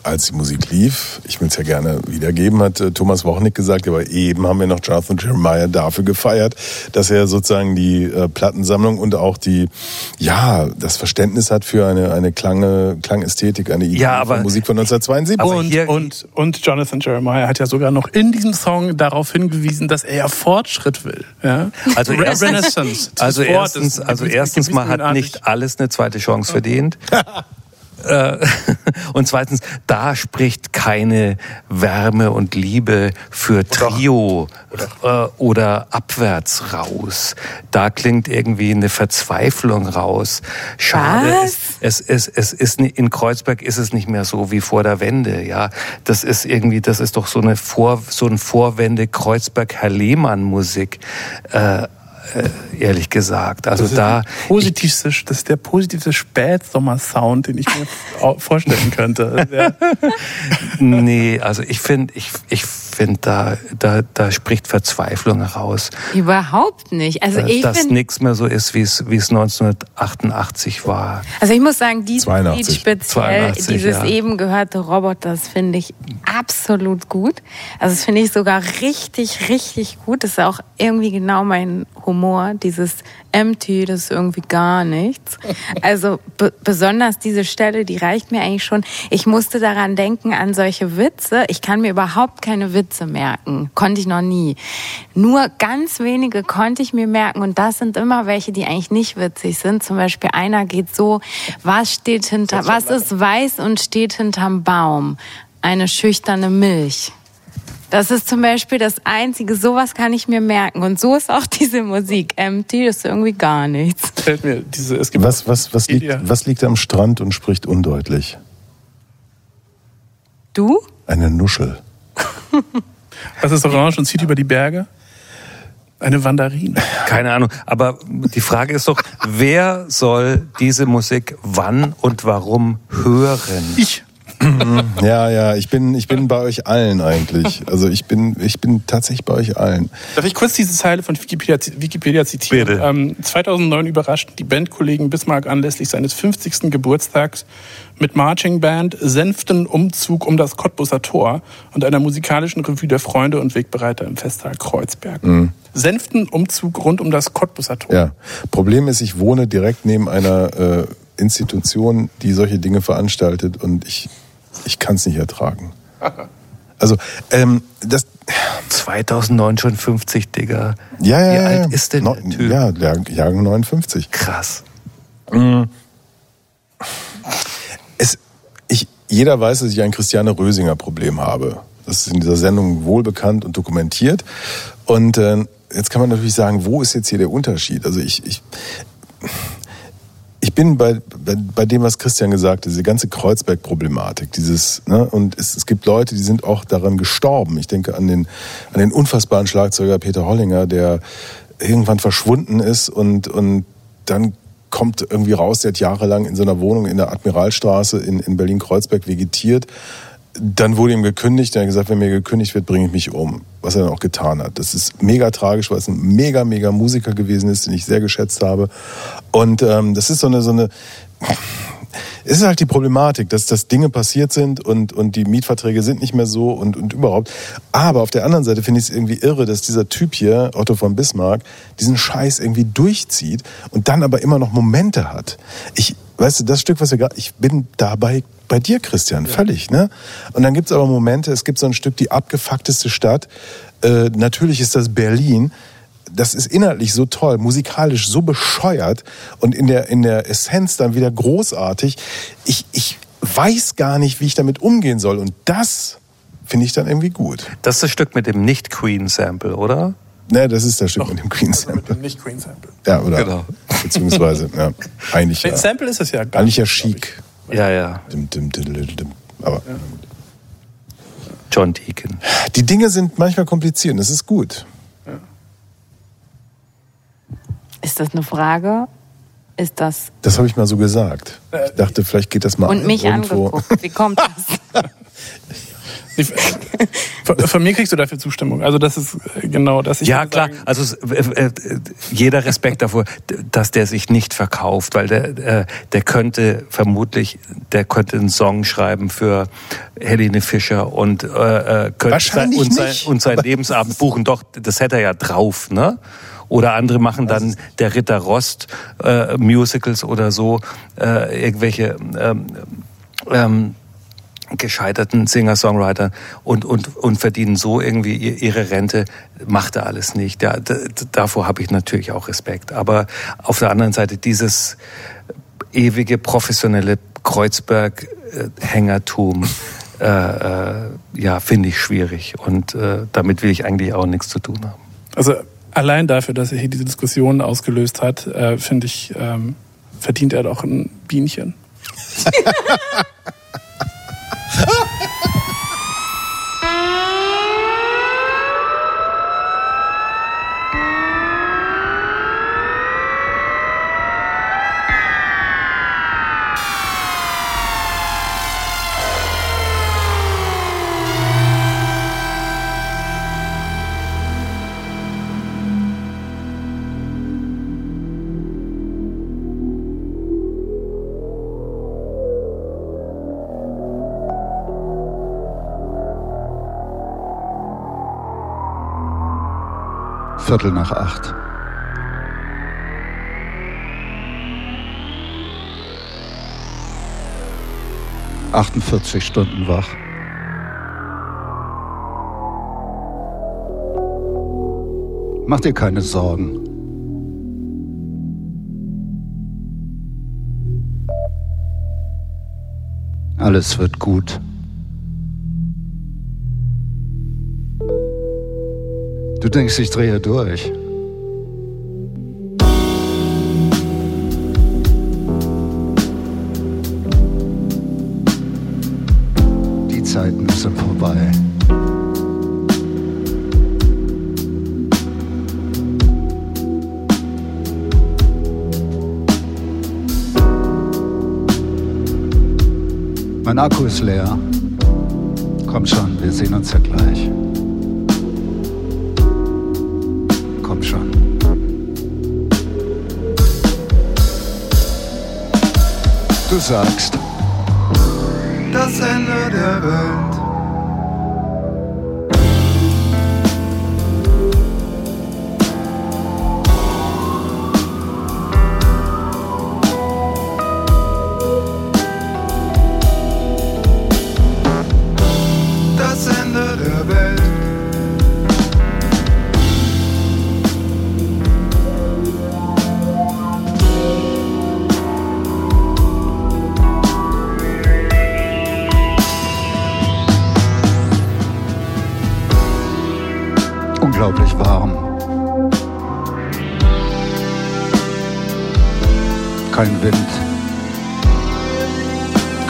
als die Musik lief, ich will es ja gerne wiedergeben, hat äh, Thomas Wochnick gesagt, aber eben haben wir noch Jonathan Jeremiah dafür gefeiert, dass er sozusagen die äh, Plattensammlung und auch die, ja, das Verständnis hat für eine, eine Klange, Klangästhetik, eine Idee Ja, aber- von Musik von 1972. Aber und, hier- und, und Jonathan Jeremiah hat ja sogar noch in diesem Song darauf hingewiesen, dass er ja Fortschritt will. Ja? Also Renaissance. Also erstens, also erstens mal hat nicht alles eine zweite Chance verdient. *laughs* Äh, *laughs* und zweitens, da spricht keine Wärme und Liebe für Trio äh, oder abwärts raus. Da klingt irgendwie eine Verzweiflung raus. Schade. Was? Es, es, es, es ist in Kreuzberg ist es nicht mehr so wie vor der Wende. Ja, das ist irgendwie, das ist doch so eine Vor, so ein Vorwende Kreuzberg Herr Lehmann Musik. Äh, ehrlich gesagt. Also Das ist, da, positivste, das ist der positivste Spätsommer-Sound, den ich mir *laughs* vorstellen könnte. *laughs* Nee, also ich finde, ich, ich finde, da, da, da spricht Verzweiflung heraus, Überhaupt nicht. Also äh, ich dass nichts mehr so ist, wie es, wie es 1988 war. also ich muss sagen, dieses 82. Lied speziell, 82, dieses ja. eben gehörte Roboter, das finde ich absolut gut. Also das finde ich sogar richtig, richtig gut. Das ist auch irgendwie genau mein Humor, dieses empty, das ist irgendwie gar nichts. Also be besonders diese Stelle, die reicht mir eigentlich schon. Ich musste daran denken an solche Witze. Ich kann mir überhaupt keine Witze merken. Konnte ich noch nie. Nur ganz wenige konnte ich mir merken und das sind immer welche, die eigentlich nicht witzig sind. Zum Beispiel einer geht so, was steht hinter, was ist weiß und steht hinterm Baum? Eine schüchterne Milch. Das ist zum Beispiel das Einzige, sowas kann ich mir merken. Und so ist auch *laughs* diese Musik. Empty ist irgendwie gar nichts. fällt mir diese, es gibt Was, was, was, liegt, was liegt am Strand und spricht undeutlich? Du? Eine Nuschel. *laughs* was ist orange und zieht über die Berge? Eine Wanderine. Keine Ahnung. Aber die Frage ist doch, wer soll diese Musik wann und warum hören? Ich. Ja, ja, ich bin, ich bin bei euch allen eigentlich. Also ich bin, ich bin tatsächlich bei euch allen. Darf ich kurz diese Zeile von Wikipedia, Wikipedia zitieren? Bitte. Ähm, 2009 überraschten die Bandkollegen Bismarck anlässlich seines 50. Geburtstags mit Marching Band, sänften Umzug um das Cottbusser Tor und einer musikalischen Revue der Freunde und Wegbereiter im Festsaal Kreuzberg. Sänften Umzug rund um das Cottbusser Tor. Ja. Problem ist, ich wohne direkt neben einer äh, Institution, die solche Dinge veranstaltet und ich, ich kann es nicht ertragen. *laughs* Also, ähm, das, 2009 schon 50, Digga. ja, ja, Wie ja, alt ist denn no, der Typ? Ja, Jahr- Jahrgang 59. Krass. Ich, jeder weiß, dass ich ein Christiane Rösinger Problem habe. Das ist in dieser Sendung wohlbekannt und dokumentiert. Und äh, jetzt kann man natürlich sagen, wo ist jetzt hier der Unterschied? Also ich, ich, ich bin bei, bei, bei dem, was Christian gesagt hat, diese ganze Kreuzberg-Problematik, dieses, ne, und es, es gibt Leute, die sind auch daran gestorben. Ich denke an den, an den unfassbaren Schlagzeuger Peter Hollinger, der irgendwann verschwunden ist und, und dann kommt irgendwie raus, der hat jahrelang in so einer Wohnung in der Admiralstraße in, in Berlin-Kreuzberg vegetiert. Dann wurde ihm gekündigt, er hat gesagt, wenn mir gekündigt wird, bringe ich mich um. Was er dann auch getan hat. Das ist mega tragisch, weil es ein mega, mega Musiker gewesen ist, den ich sehr geschätzt habe. Und ähm, das ist so eine, so eine, es ist halt die Problematik, dass, dass Dinge passiert sind und, und die Mietverträge sind nicht mehr so und, und überhaupt. Aber auf der anderen Seite finde ich es irgendwie irre, dass dieser Typ hier, Otto von Bismarck, diesen Scheiß irgendwie durchzieht und dann aber immer noch Momente hat. Ich, weißt du, das Stück, was wir gerade, ich bin dabei bei dir, Christian, völlig, ne? Und dann gibt's aber Momente, es gibt so ein Stück, die abgefuckteste Stadt. Äh, natürlich ist das Berlin das ist inhaltlich so toll, musikalisch so bescheuert und in der, in der Essenz dann wieder großartig. Ich, ich weiß gar nicht, wie ich damit umgehen soll. Und das finde ich dann irgendwie gut. Das ist das Stück mit dem Nicht-Queen-Sample, oder? Ne, das ist das Stück mit dem Queen Sample. Nicht Queen Sample. Ja, oder? Genau. Beziehungsweise, ja, eigentlich ja. Ein Sample ist es ja gar Eigentlich ja chic. Ja, ja. Dim, dim, dim. Aber John Deacon. die Dinge sind manchmal kompliziert und das ist gut. Ist das eine Frage? Ist das Das habe ich mal so gesagt. Ich dachte, vielleicht geht das mal und mich irgendwo. angeguckt? Wie kommt das? *laughs* Von, von mir kriegst du dafür Zustimmung. Also das ist äh, genau das. Ich Ja, klar. sagen, Also äh, äh, jeder Respekt davor, dass der sich nicht verkauft, weil der, äh, der könnte vermutlich, der könnte einen Song schreiben für Helene Fischer und äh, äh, könnte Wahrscheinlich und sein, und sein Lebensabend buchen. Doch, das hätte er ja drauf, ne? Oder andere machen dann der Ritter Rost äh, Musicals oder so äh, irgendwelche ähm, ähm, gescheiterten Singer-Songwriter und, und, und verdienen so irgendwie ihr- ihre Rente, macht er alles nicht. Ja, davor habe ich natürlich auch Respekt. Aber auf der anderen Seite dieses ewige professionelle Kreuzberg-Hängertum, äh, äh, ja, finde ich schwierig. Und äh, damit will ich eigentlich auch nichts zu tun haben. Also allein dafür, dass er hier diese Diskussion ausgelöst hat, äh, finde ich, ähm, verdient er doch ein Bienchen. *laughs* Viertel nach acht. Achtundvierzig Stunden wach. Mach dir keine Sorgen. Alles wird gut. Du denkst, ich drehe durch. Die Zeiten sind vorbei. Mein Akku ist leer. Komm schon, wir sehen uns ja gleich. Du sagst, das Ende der Welt. Unglaublich warm. Kein Wind.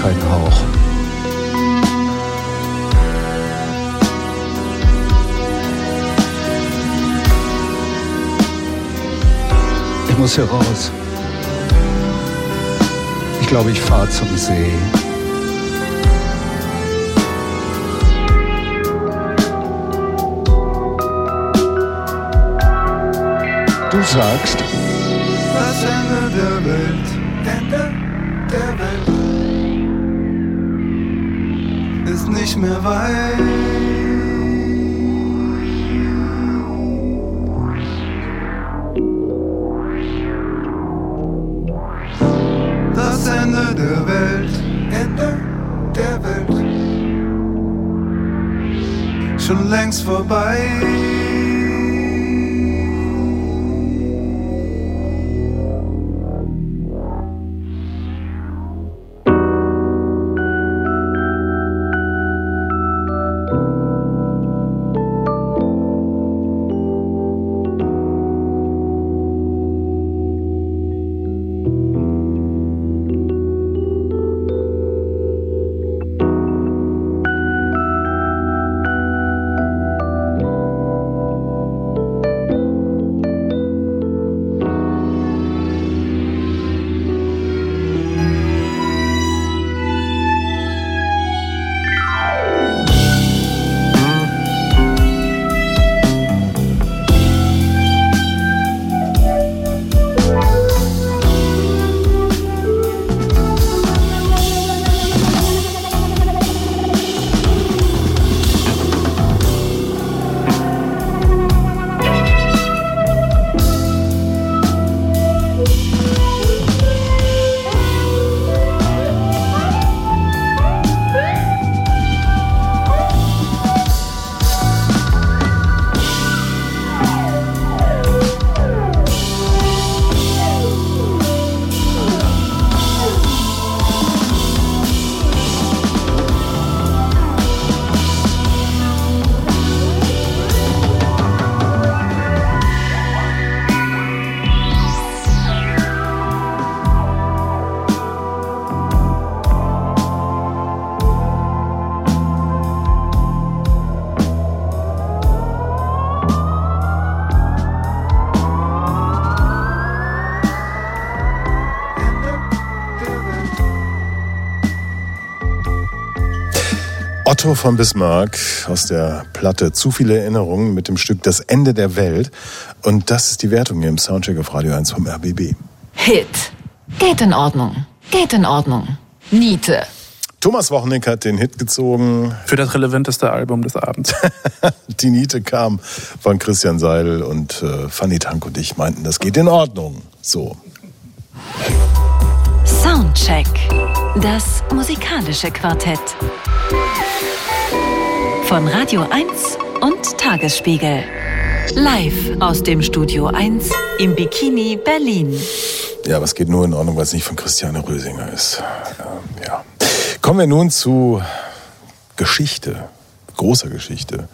Kein Hauch. Ich muss hier raus. Ich glaube, ich fahre zum See. Du sagst, das Ende der Welt. Ende der Welt. Ist nicht mehr weit. Das Ende der Welt. Ende der Welt. Schon längst vorbei. Otto von Bismarck aus der Platte Zu viele Erinnerungen mit dem Stück Das Ende der Welt. Und das ist die Wertung hier im Soundcheck auf Radio 1 vom RBB. Hit. Geht in Ordnung. Geht in Ordnung. Niete. Thomas Wochnick hat den Hit gezogen. Für das relevanteste Album des Abends. *laughs* Die Niete kam von Christian Seidel und äh, Fanny Tank und ich meinten, das geht in Ordnung. So. Soundcheck. Das musikalische Quartett. Von Radio 1 und Tagesspiegel. Live aus dem Studio 1 im Bikini Berlin. Ja, was geht nur in Ordnung, weil es nicht von Christiane Rösinger ist. Ähm, ja. Kommen wir nun zu Geschichte, großer Geschichte.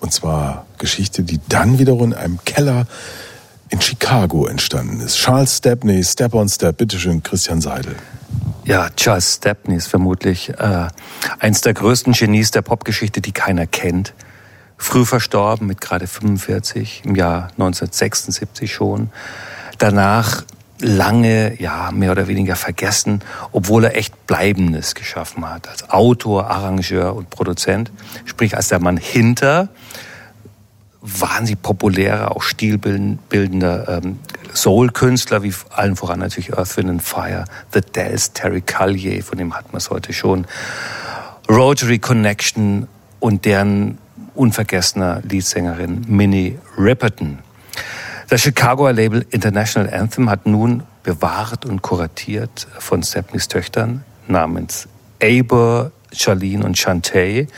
Und zwar Geschichte, die dann wiederum in einem Keller in Chicago entstanden ist. Charles Stepney, Step on Step, bitteschön, Christian Seidel. Ja, Charles Stepney ist vermutlich äh, eins der größten Genies der Popgeschichte, die keiner kennt. Früh verstorben mit gerade 45, im Jahr 1976 schon. Danach lange, ja, mehr oder weniger vergessen, obwohl er echt Bleibendes geschaffen hat. Als Autor, Arrangeur und Produzent. Sprich, als der Mann hinter wahnsinnig populärer, auch stilbildender ähm, Soul-Künstler, wie allen voran natürlich Earth, Wind and Fire, The Dells, Terry Callier, von dem hat man es heute schon, Rotary Connection und deren unvergessener Leadsängerin Minnie Riperton. Das Chicagoer Label International Anthem hat nun bewahrt und kuratiert von Stepneys Töchtern namens Aber, Charlene und Shantae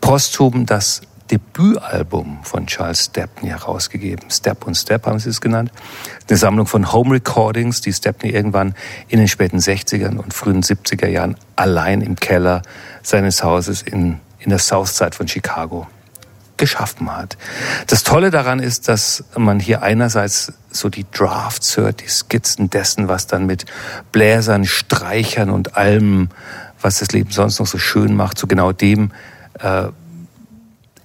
posthum das Debütalbum von Charles Stepney herausgegeben. Step und Step haben sie es genannt. Eine Sammlung von Home Recordings, die Stepney irgendwann in den späten 60ern und frühen 70er Jahren allein im Keller seines Hauses in, in der Southside von Chicago geschaffen hat. Das Tolle daran ist, dass man hier einerseits so die Drafts hört, die Skizzen dessen, was dann mit Bläsern, Streichern und allem, was das Leben sonst noch so schön macht, zu genau dem äh,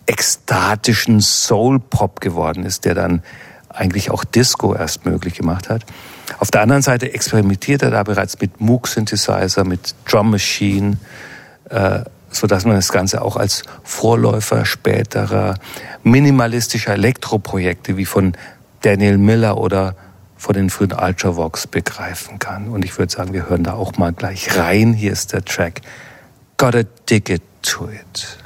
ekstatischen Soul-Pop geworden ist, der dann eigentlich auch Disco erst möglich gemacht hat. Auf der anderen Seite experimentiert er da bereits mit Moog-Synthesizer, mit Drum Machine, äh, so dass man das Ganze auch als Vorläufer späterer minimalistischer Elektroprojekte wie von Daniel Miller oder von den frühen Ultravox begreifen kann. Und ich würde sagen, wir hören da auch mal gleich rein. Hier ist der Track Gotta Dig It To It.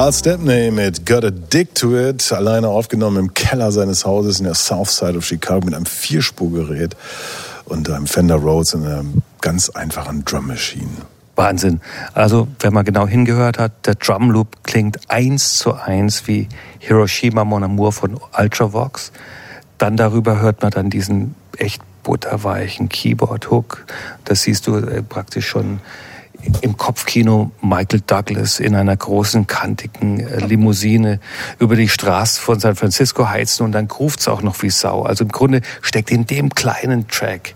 Charles Stepney mit Got a Dick to It, alleine aufgenommen im Keller seines Hauses in der South Side of Chicago mit einem Vierspurgerät und einem Fender Rhodes und einer ganz einfachen Drum Machine. Wahnsinn. Also, wenn man genau hingehört hat, der Drum Loop klingt eins zu eins wie Hiroshima Mon Amour von Ultravox. Dann darüber hört man dann diesen echt butterweichen Keyboard-Hook. Das siehst du äh, praktisch schon im Kopfkino Michael Douglas in einer großen, kantigen äh, Limousine über die Straße von San Francisco heizen und dann ruft's auch noch wie Sau. Also im Grunde steckt in dem kleinen Track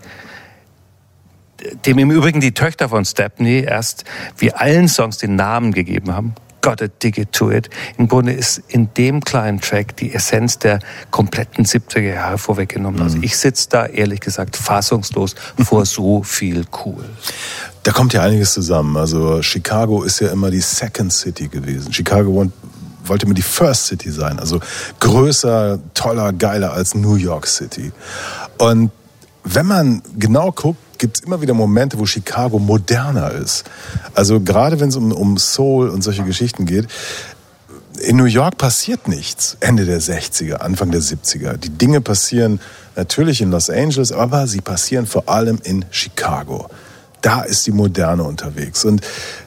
dem im Übrigen die Töchter von Stepney erst wie allen Songs den Namen gegeben haben. Gotta dig it to it. Im Grunde ist in dem kleinen Track die Essenz der kompletten 70er Jahre vorweggenommen. Also ich sitze da ehrlich gesagt fassungslos *laughs* vor so viel cool. Da kommt ja einiges zusammen. Also Chicago ist ja immer die Second City gewesen. Chicago wollte immer die First City sein. Also größer, toller, geiler als New York City. Und wenn man genau guckt, gibt es immer wieder Momente, wo Chicago moderner ist. Also gerade wenn es um, um Soul und solche Geschichten geht, in New York passiert nichts. Ende der 60er, Anfang der 70er. Die Dinge passieren natürlich in Los Angeles, aber sie passieren vor allem in Chicago. Da ist die Moderne unterwegs. Und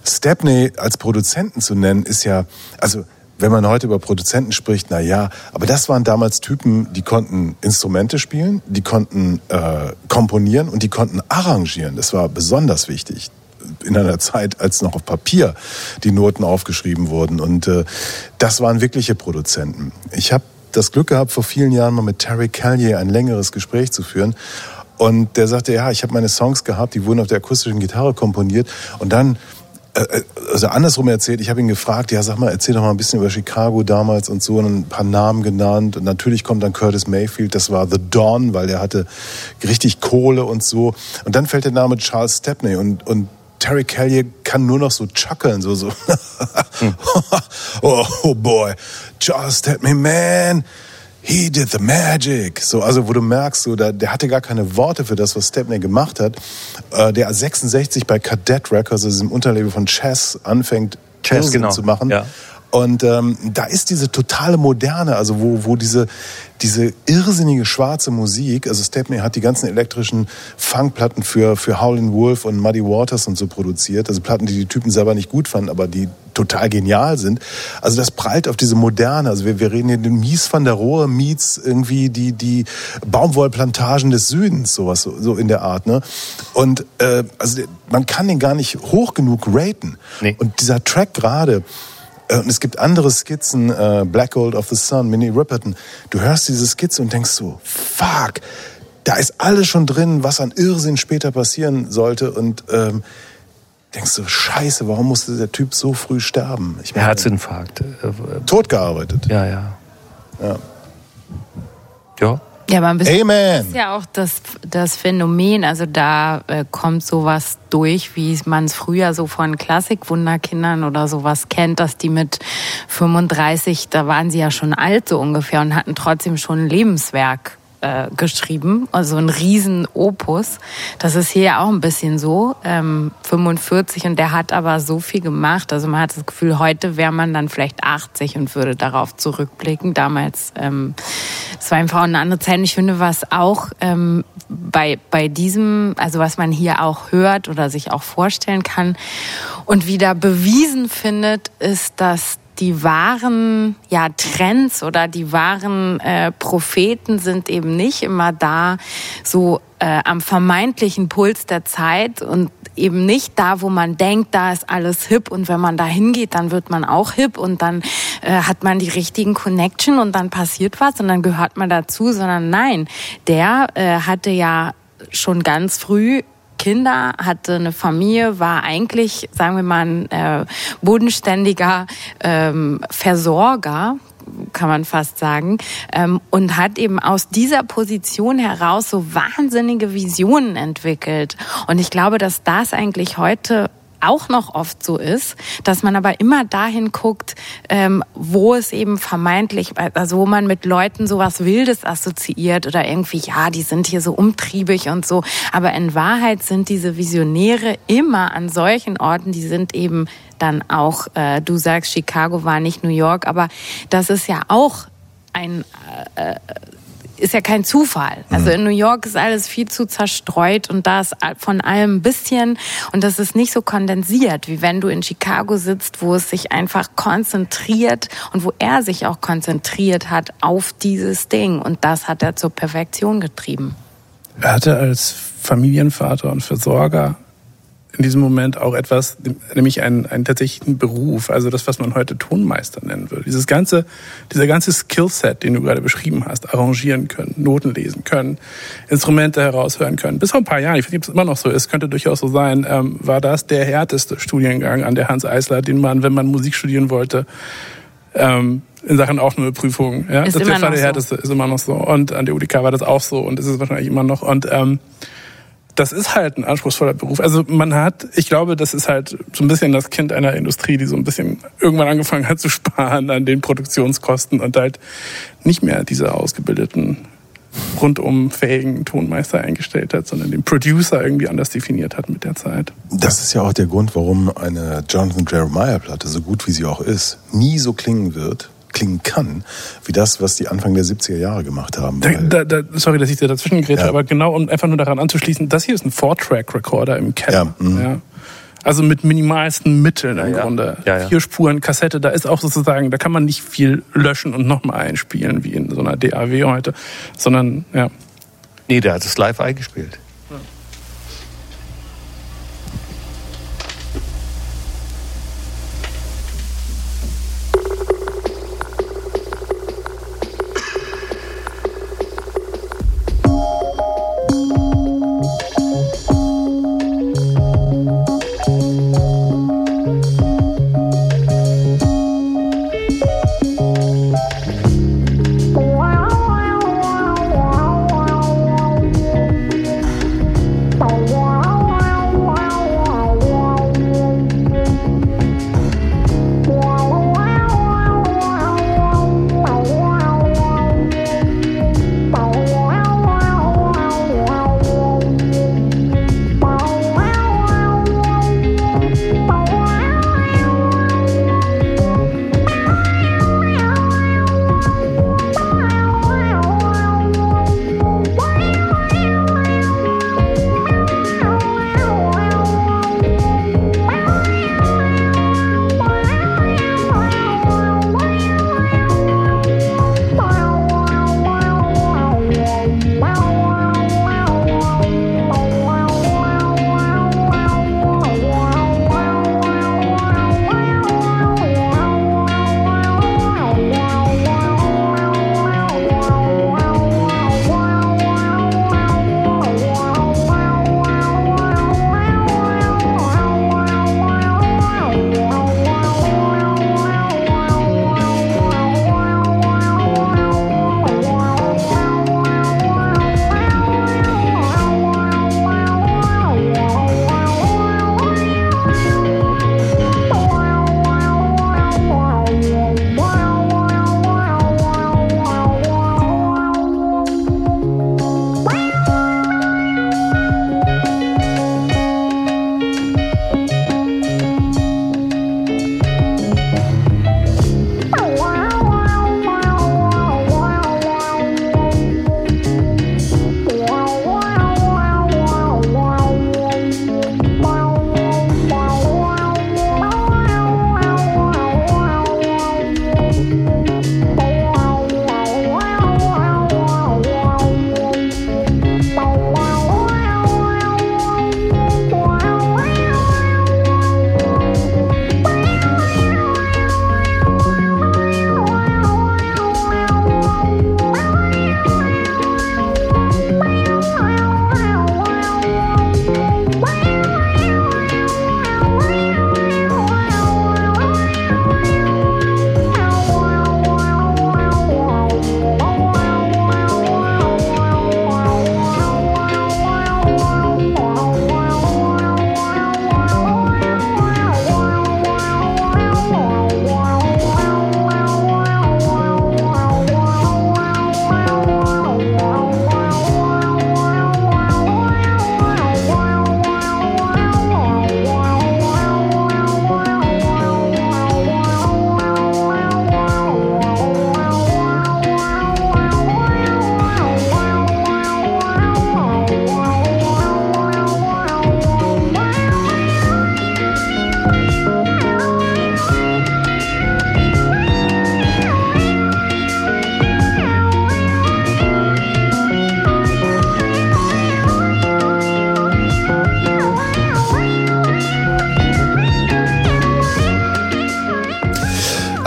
Stepney als Produzenten zu nennen, ist ja, also wenn man heute über Produzenten spricht, na ja, aber das waren damals Typen, die konnten Instrumente spielen, die konnten äh, komponieren und die konnten arrangieren. Das war besonders wichtig in einer Zeit, als noch auf Papier die Noten aufgeschrieben wurden. Und äh, das waren wirkliche Produzenten. Ich habe das Glück gehabt, vor vielen Jahren mal mit Terry Callier ein längeres Gespräch zu führen. Und der sagte, ja, ich habe meine Songs gehabt, die wurden auf der akustischen Gitarre komponiert. Und dann, also andersrum erzählt, ich habe ihn gefragt, ja, sag mal, erzähl doch mal ein bisschen über Chicago damals und so, und ein paar Namen genannt. Und natürlich kommt dann Curtis Mayfield, das war The Dawn, weil der hatte richtig Kohle und so. Und dann fällt der Name Charles Stepney und, und Terry Callier kann nur noch so chuckeln, so, so. *laughs* oh, oh boy, Charles Stepney, man, he did the magic. So, also wo du merkst, so, da, der hatte gar keine Worte für das, was Stepney gemacht hat. Äh, der 66 bei Cadet Records, also diesem Unterlabel von Chess, anfängt Chess, genau. zu machen. Ja. Und ähm, da ist diese totale Moderne, also wo, wo diese, diese irrsinnige schwarze Musik, also Stepney hat die ganzen elektrischen Funkplatten für, für Howlin' Wolf und Muddy Waters und so produziert, also Platten, die die Typen selber nicht gut fanden, aber die total genial sind. Also das prallt auf diese Moderne, also wir, wir reden hier den Mies van der Rohe meets irgendwie die, die Baumwollplantagen des Südens, sowas, so, so in der Art. Ne? Und äh, also man kann den gar nicht hoch genug raten. Nee. Und dieser Track gerade, Und es gibt andere Skizzen, äh, Black Gold of the Sun, Minnie Riperton. Du hörst diese Skizze und denkst so, fuck, da ist alles schon drin, was an Irrsinn später passieren sollte. Und ähm, denkst so, scheiße, warum musste der Typ so früh sterben? Ich meine, Herzinfarkt. äh, äh, tot gearbeitet. Ja, ja. Ja. Ja. Ja, aber ein bisschen Amen. ist ja auch das, das Phänomen. Also da äh, kommt sowas durch, wie man es früher so von Klassikwunderkindern oder sowas kennt, dass die mit 35, da waren sie ja schon alt so ungefähr und hatten trotzdem schon ein Lebenswerk äh, geschrieben, also ein Riesen-Opus. Das ist hier ja auch ein bisschen so, ähm, 45 und der hat aber so viel gemacht. Also man hat das Gefühl, heute wäre man dann vielleicht 80 und würde darauf zurückblicken. Damals, ähm, es war einfach eine andere Zeit. Und ich finde, was auch ähm, bei, bei diesem, also was man hier auch hört oder sich auch vorstellen kann und wieder bewiesen findet, ist, dass die wahren ja, Trends oder die wahren äh, Propheten sind eben nicht immer da so äh, am vermeintlichen Puls der Zeit und eben nicht da, wo man denkt, da ist alles hip und wenn man da hingeht, dann wird man auch hip und dann äh, hat man die richtigen Connection und dann passiert was und dann gehört man dazu, sondern nein, der äh, hatte ja schon ganz früh Kinder, hatte eine Familie, war eigentlich, sagen wir mal, ein äh, bodenständiger ähm, Versorger, kann man fast sagen, ähm, und hat eben aus dieser Position heraus so wahnsinnige Visionen entwickelt. Und ich glaube, dass das eigentlich heute auch noch oft so ist, dass man aber immer dahin guckt, ähm, wo es eben vermeintlich, also wo man mit Leuten sowas Wildes assoziiert oder irgendwie, ja, die sind hier so umtriebig und so. Aber in Wahrheit sind diese Visionäre immer an solchen Orten, die sind eben dann auch, äh, du sagst, Chicago war nicht New York, aber das ist ja auch ein äh, ist ja kein Zufall. Also in New York ist alles viel zu zerstreut und da ist von allem ein bisschen und das ist nicht so kondensiert, wie wenn du in Chicago sitzt, wo es sich einfach konzentriert und wo er sich auch konzentriert hat auf dieses Ding und das hat er zur Perfektion getrieben. Er hatte als Familienvater und Versorger in diesem Moment auch etwas, nämlich einen, einen tatsächlichen Beruf, also das, was man heute Tonmeister nennen würde. Dieses ganze, dieser ganze Skillset, den du gerade beschrieben hast, arrangieren können, Noten lesen können, Instrumente heraushören können. Bis vor ein paar Jahren, ich weiß nicht, ob es immer noch so ist, könnte durchaus so sein, ähm, war das der härteste Studiengang an der Hans Eisler, den man, wenn man Musik studieren wollte, ähm, in Sachen Aufnahmeprüfung. Ja? Ist das immer war der so. härteste, ist immer noch so. Und an der UDK war das auch so und ist es wahrscheinlich immer noch. Und ähm, das ist halt ein anspruchsvoller Beruf. Also man hat, ich glaube, das ist halt so ein bisschen das Kind einer Industrie, die so ein bisschen irgendwann angefangen hat zu *laughs* sparen an den Produktionskosten und halt nicht mehr diese ausgebildeten rundum fähigen Tonmeister eingestellt hat, sondern den Producer irgendwie anders definiert hat mit der Zeit. Das ist ja auch der Grund, warum eine Jonathan Jeremiah Platte, so gut wie sie auch ist, nie so klingen wird, klingen kann, wie das, was die Anfang der 70er Jahre gemacht haben. Da, da, da, sorry, dass ich dir dazwischen grätsche, Ja. aber genau, um einfach nur daran anzuschließen, das hier ist ein Four-Track-Recorder im Keller. Ja, mhm. Ja. Also mit minimalsten Mitteln im ja. Grunde. Ja, ja. Vier Spuren Kassette, da ist auch sozusagen, da kann man nicht viel löschen und nochmal einspielen, wie in so einer DAW heute, sondern ja. Nee, der hat es live eingespielt.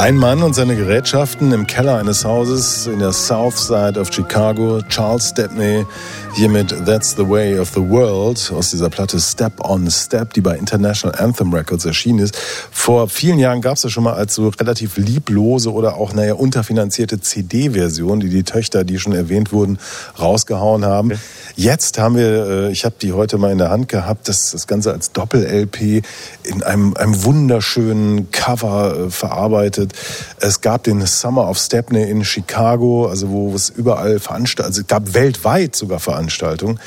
Ein Mann und seine Gerätschaften im Keller eines Hauses in der South Side of Chicago. Charles Stepney hier mit That's the Way of the World aus dieser Platte Step on Step, die bei International Anthem Records erschienen ist. Vor vielen Jahren gab es das schon mal als so relativ lieblose oder auch, naja, unterfinanzierte CD-Version, die die Töchter, die schon erwähnt wurden, rausgehauen haben. Jetzt haben wir, äh, ich habe die heute mal in der Hand gehabt, das, das Ganze als Doppel-LP in einem, einem wunderschönen Cover äh, verarbeitet. Es gab den Summer of Stepney in Chicago, also wo es überall Veranstaltungen, also es gab weltweit sogar Veranstaltungen,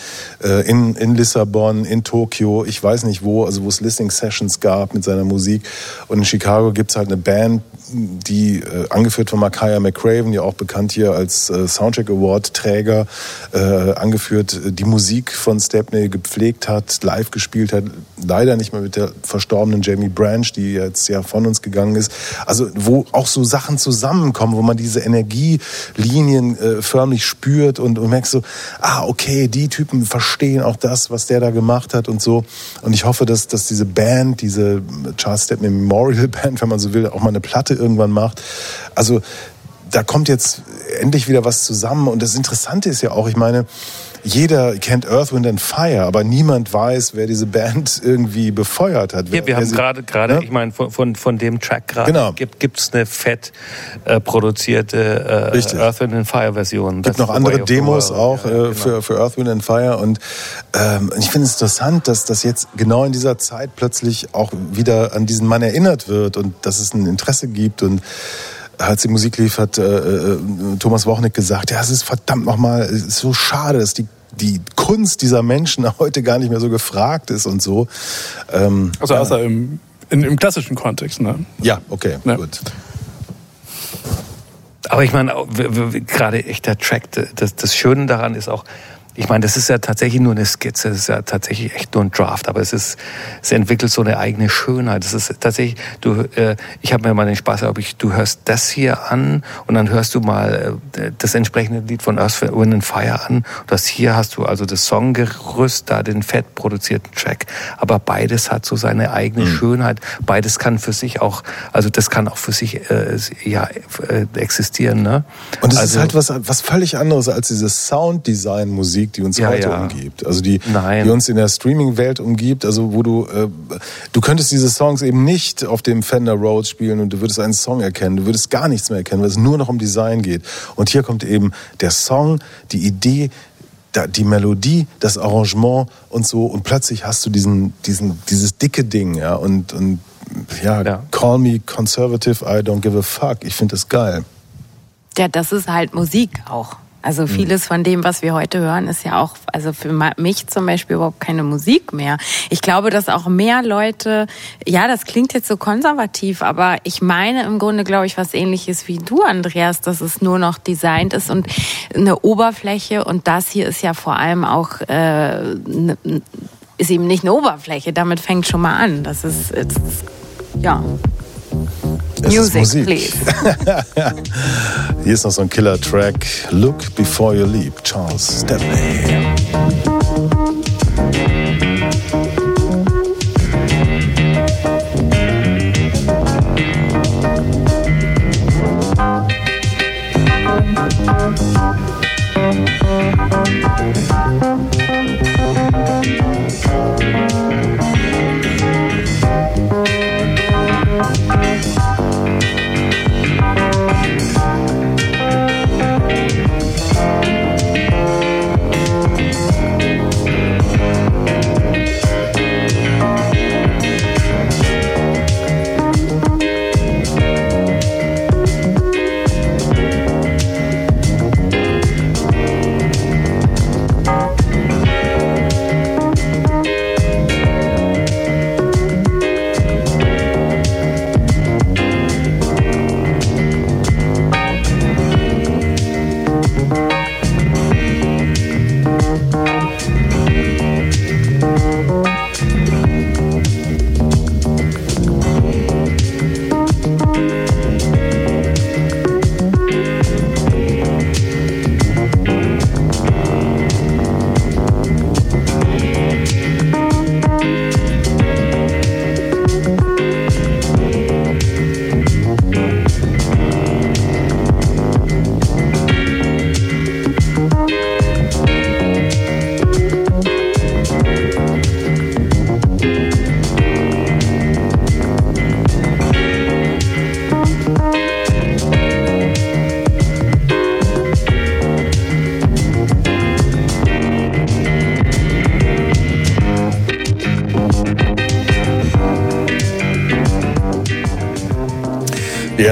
äh, in, in Lissabon, in Tokio, ich weiß nicht wo, also wo es Listening Sessions gab mit seiner Musik. Und in Chicago gibt's halt eine Band, die äh, angeführt von Makaya McCraven, ja auch bekannt hier als äh, Soundtrack Award Träger, äh, angeführt, die Musik von Stepney gepflegt hat, live gespielt hat, leider nicht mehr mit der verstorbenen Jamie Branch, die jetzt ja von uns gegangen ist. Also wo auch so Sachen zusammenkommen, wo man diese Energielinien äh, förmlich spürt und, und merkst so, ah okay, die Typen verstehen auch das, was der da gemacht hat und so. Und ich hoffe, dass, dass diese Band, diese Charles Stepney Memorial Band, wenn man so will, auch mal eine Platte irgendwann macht. Also da kommt jetzt endlich wieder was zusammen. Und das Interessante ist ja auch, ich meine, jeder kennt Earth, Wind and Fire, aber niemand weiß, wer diese Band *laughs* irgendwie befeuert hat. Ja, wir haben gerade, gerade, ne? ich meine, von, von, von dem Track gerade Genau. gibt gibt's eine fett äh, produzierte äh, Richtig. Earth Wind and Fire Version. gibt noch andere Demos auch äh, für, für Earth, Wind and Fire. Und ähm, ich finde es interessant, dass das jetzt genau in dieser Zeit plötzlich auch wieder an diesen Mann erinnert wird und dass es ein Interesse gibt. Und als die Musik lief, hat äh, äh, Thomas Wochnick gesagt, ja, es ist verdammt nochmal, es ist so schade, dass die die Kunst dieser Menschen *laughs* heute gar nicht mehr so gefragt ist und so. Ähm, Also ja. außer im, in, im klassischen Kontext. Ne? Ja, okay, Ja. gut. Aber ich meine, gerade echt der Track, das, das Schöne daran ist auch, ich meine, das ist ja tatsächlich nur eine Skizze, das ist ja tatsächlich echt nur ein Draft, aber es ist, es entwickelt so eine eigene Schönheit. Das ist tatsächlich, du, äh, ich habe mir mal den Spaß, ob ich, du hörst das hier an und dann hörst du mal äh, das entsprechende Lied von Earth, Wind and Fire an. Das hier hast du also das Songgerüst, da den fett produzierten Track, aber beides hat so seine eigene Schönheit. Beides kann für sich auch, also das kann auch für sich äh, ja äh, existieren. Ne? Und es ist also, halt was, was völlig anderes als diese Sounddesign-Musik, die uns Ja, heute ja. umgibt. Also die, Nein. die uns in der Streaming-Welt umgibt. Also wo du, äh, du könntest diese Songs eben nicht auf dem Fender Rhodes spielen und du würdest einen Song erkennen. Du würdest gar nichts mehr erkennen, weil es nur noch um Design geht. Und hier kommt eben der Song, die Idee, da- die Melodie, das Arrangement und so. Und plötzlich hast du diesen, diesen, dieses dicke Ding, ja. Und, und ja, Ja. call me conservative, I don't give a fuck. Ich finde das geil. Ja, das ist halt Musik auch. Also vieles von dem, was wir heute hören, ist ja auch, also für mich zum Beispiel überhaupt keine Musik mehr. Ich glaube, dass auch mehr Leute, ja, das klingt jetzt so konservativ, aber ich meine im Grunde, glaube ich, was ähnliches wie du, Andreas, dass es nur noch designt ist und eine Oberfläche und das hier ist ja vor allem auch, äh, ist eben nicht eine Oberfläche, damit fängt schon mal an. Das ist, es ist ja. Es Music, Musik. please. *laughs* Hier ist noch so ein Killer-Track. Look Before You Leap, Charles Stepney.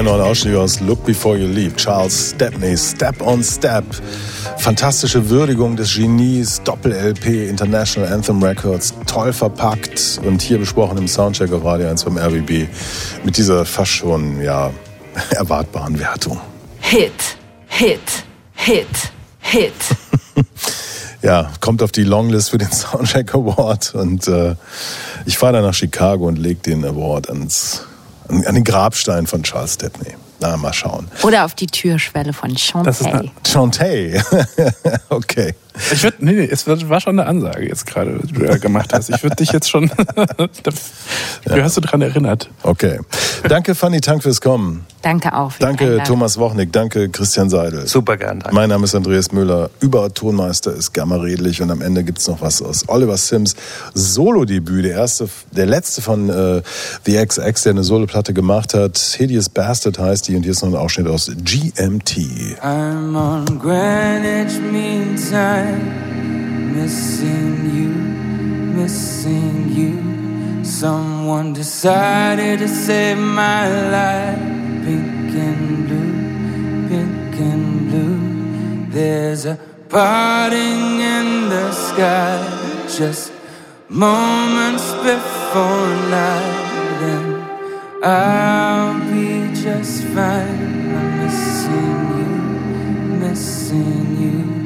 Hier noch ein Ausschnitt aus Look Before You Leave. Charles Stepney, Step on Step. Fantastische Würdigung des Genies, Doppel-LP, International Anthem Records, toll verpackt und hier besprochen im Soundcheck auf Radio 1 beim RBB mit dieser fast schon, ja, *laughs* erwartbaren Wertung. Hit, Hit, Hit, Hit. *laughs* Ja, kommt auf die Longlist für den *laughs* Soundcheck Award und äh, ich fahre dann nach Chicago und leg den Award ans, an, den Grabstein von Charles Stepney. Na, mal schauen. Oder auf die Türschwelle von Das ist Chantay. Chantay. *laughs* okay. Ich würde, nee, nee, es war schon eine Ansage jetzt gerade, die du ja gemacht hast. Ich würde dich jetzt schon, *laughs* wie hast du daran erinnert? Okay. Danke, Fanny Tank, fürs Kommen. Danke auch. Danke. Thomas Wochnick. Danke, Christian Seidel. Super gern, danke. Mein Name ist Andreas Müller. Übertonmeister ist Gamma Redlich und am Ende gibt's noch was aus Oliver Sims Solo-Debüt. Der erste, der letzte von äh, The XX, der eine Soloplatte gemacht hat. Hideous Bastard heißt die und hier ist noch ein Ausschnitt aus GMT. I'm on Greenwich Mean Time, missing you, missing you. Someone decided to save my life. Pink and blue, pink and blue. There's a parting in the sky, just moments before night, and I'll be just fine. I'm missing you, missing you.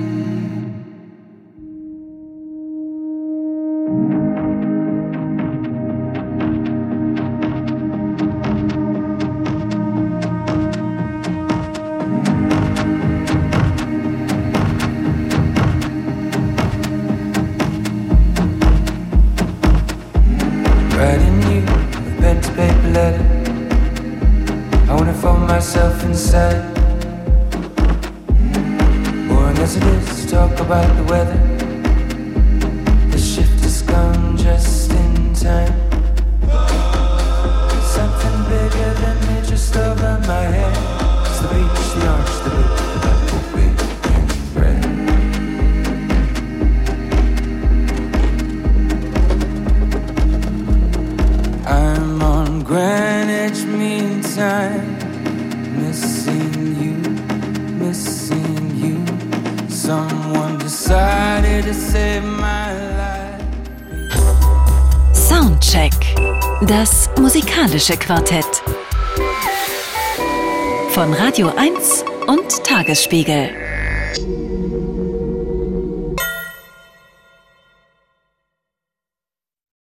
Musikalische Quartett. Von Radio 1 und Tagesspiegel.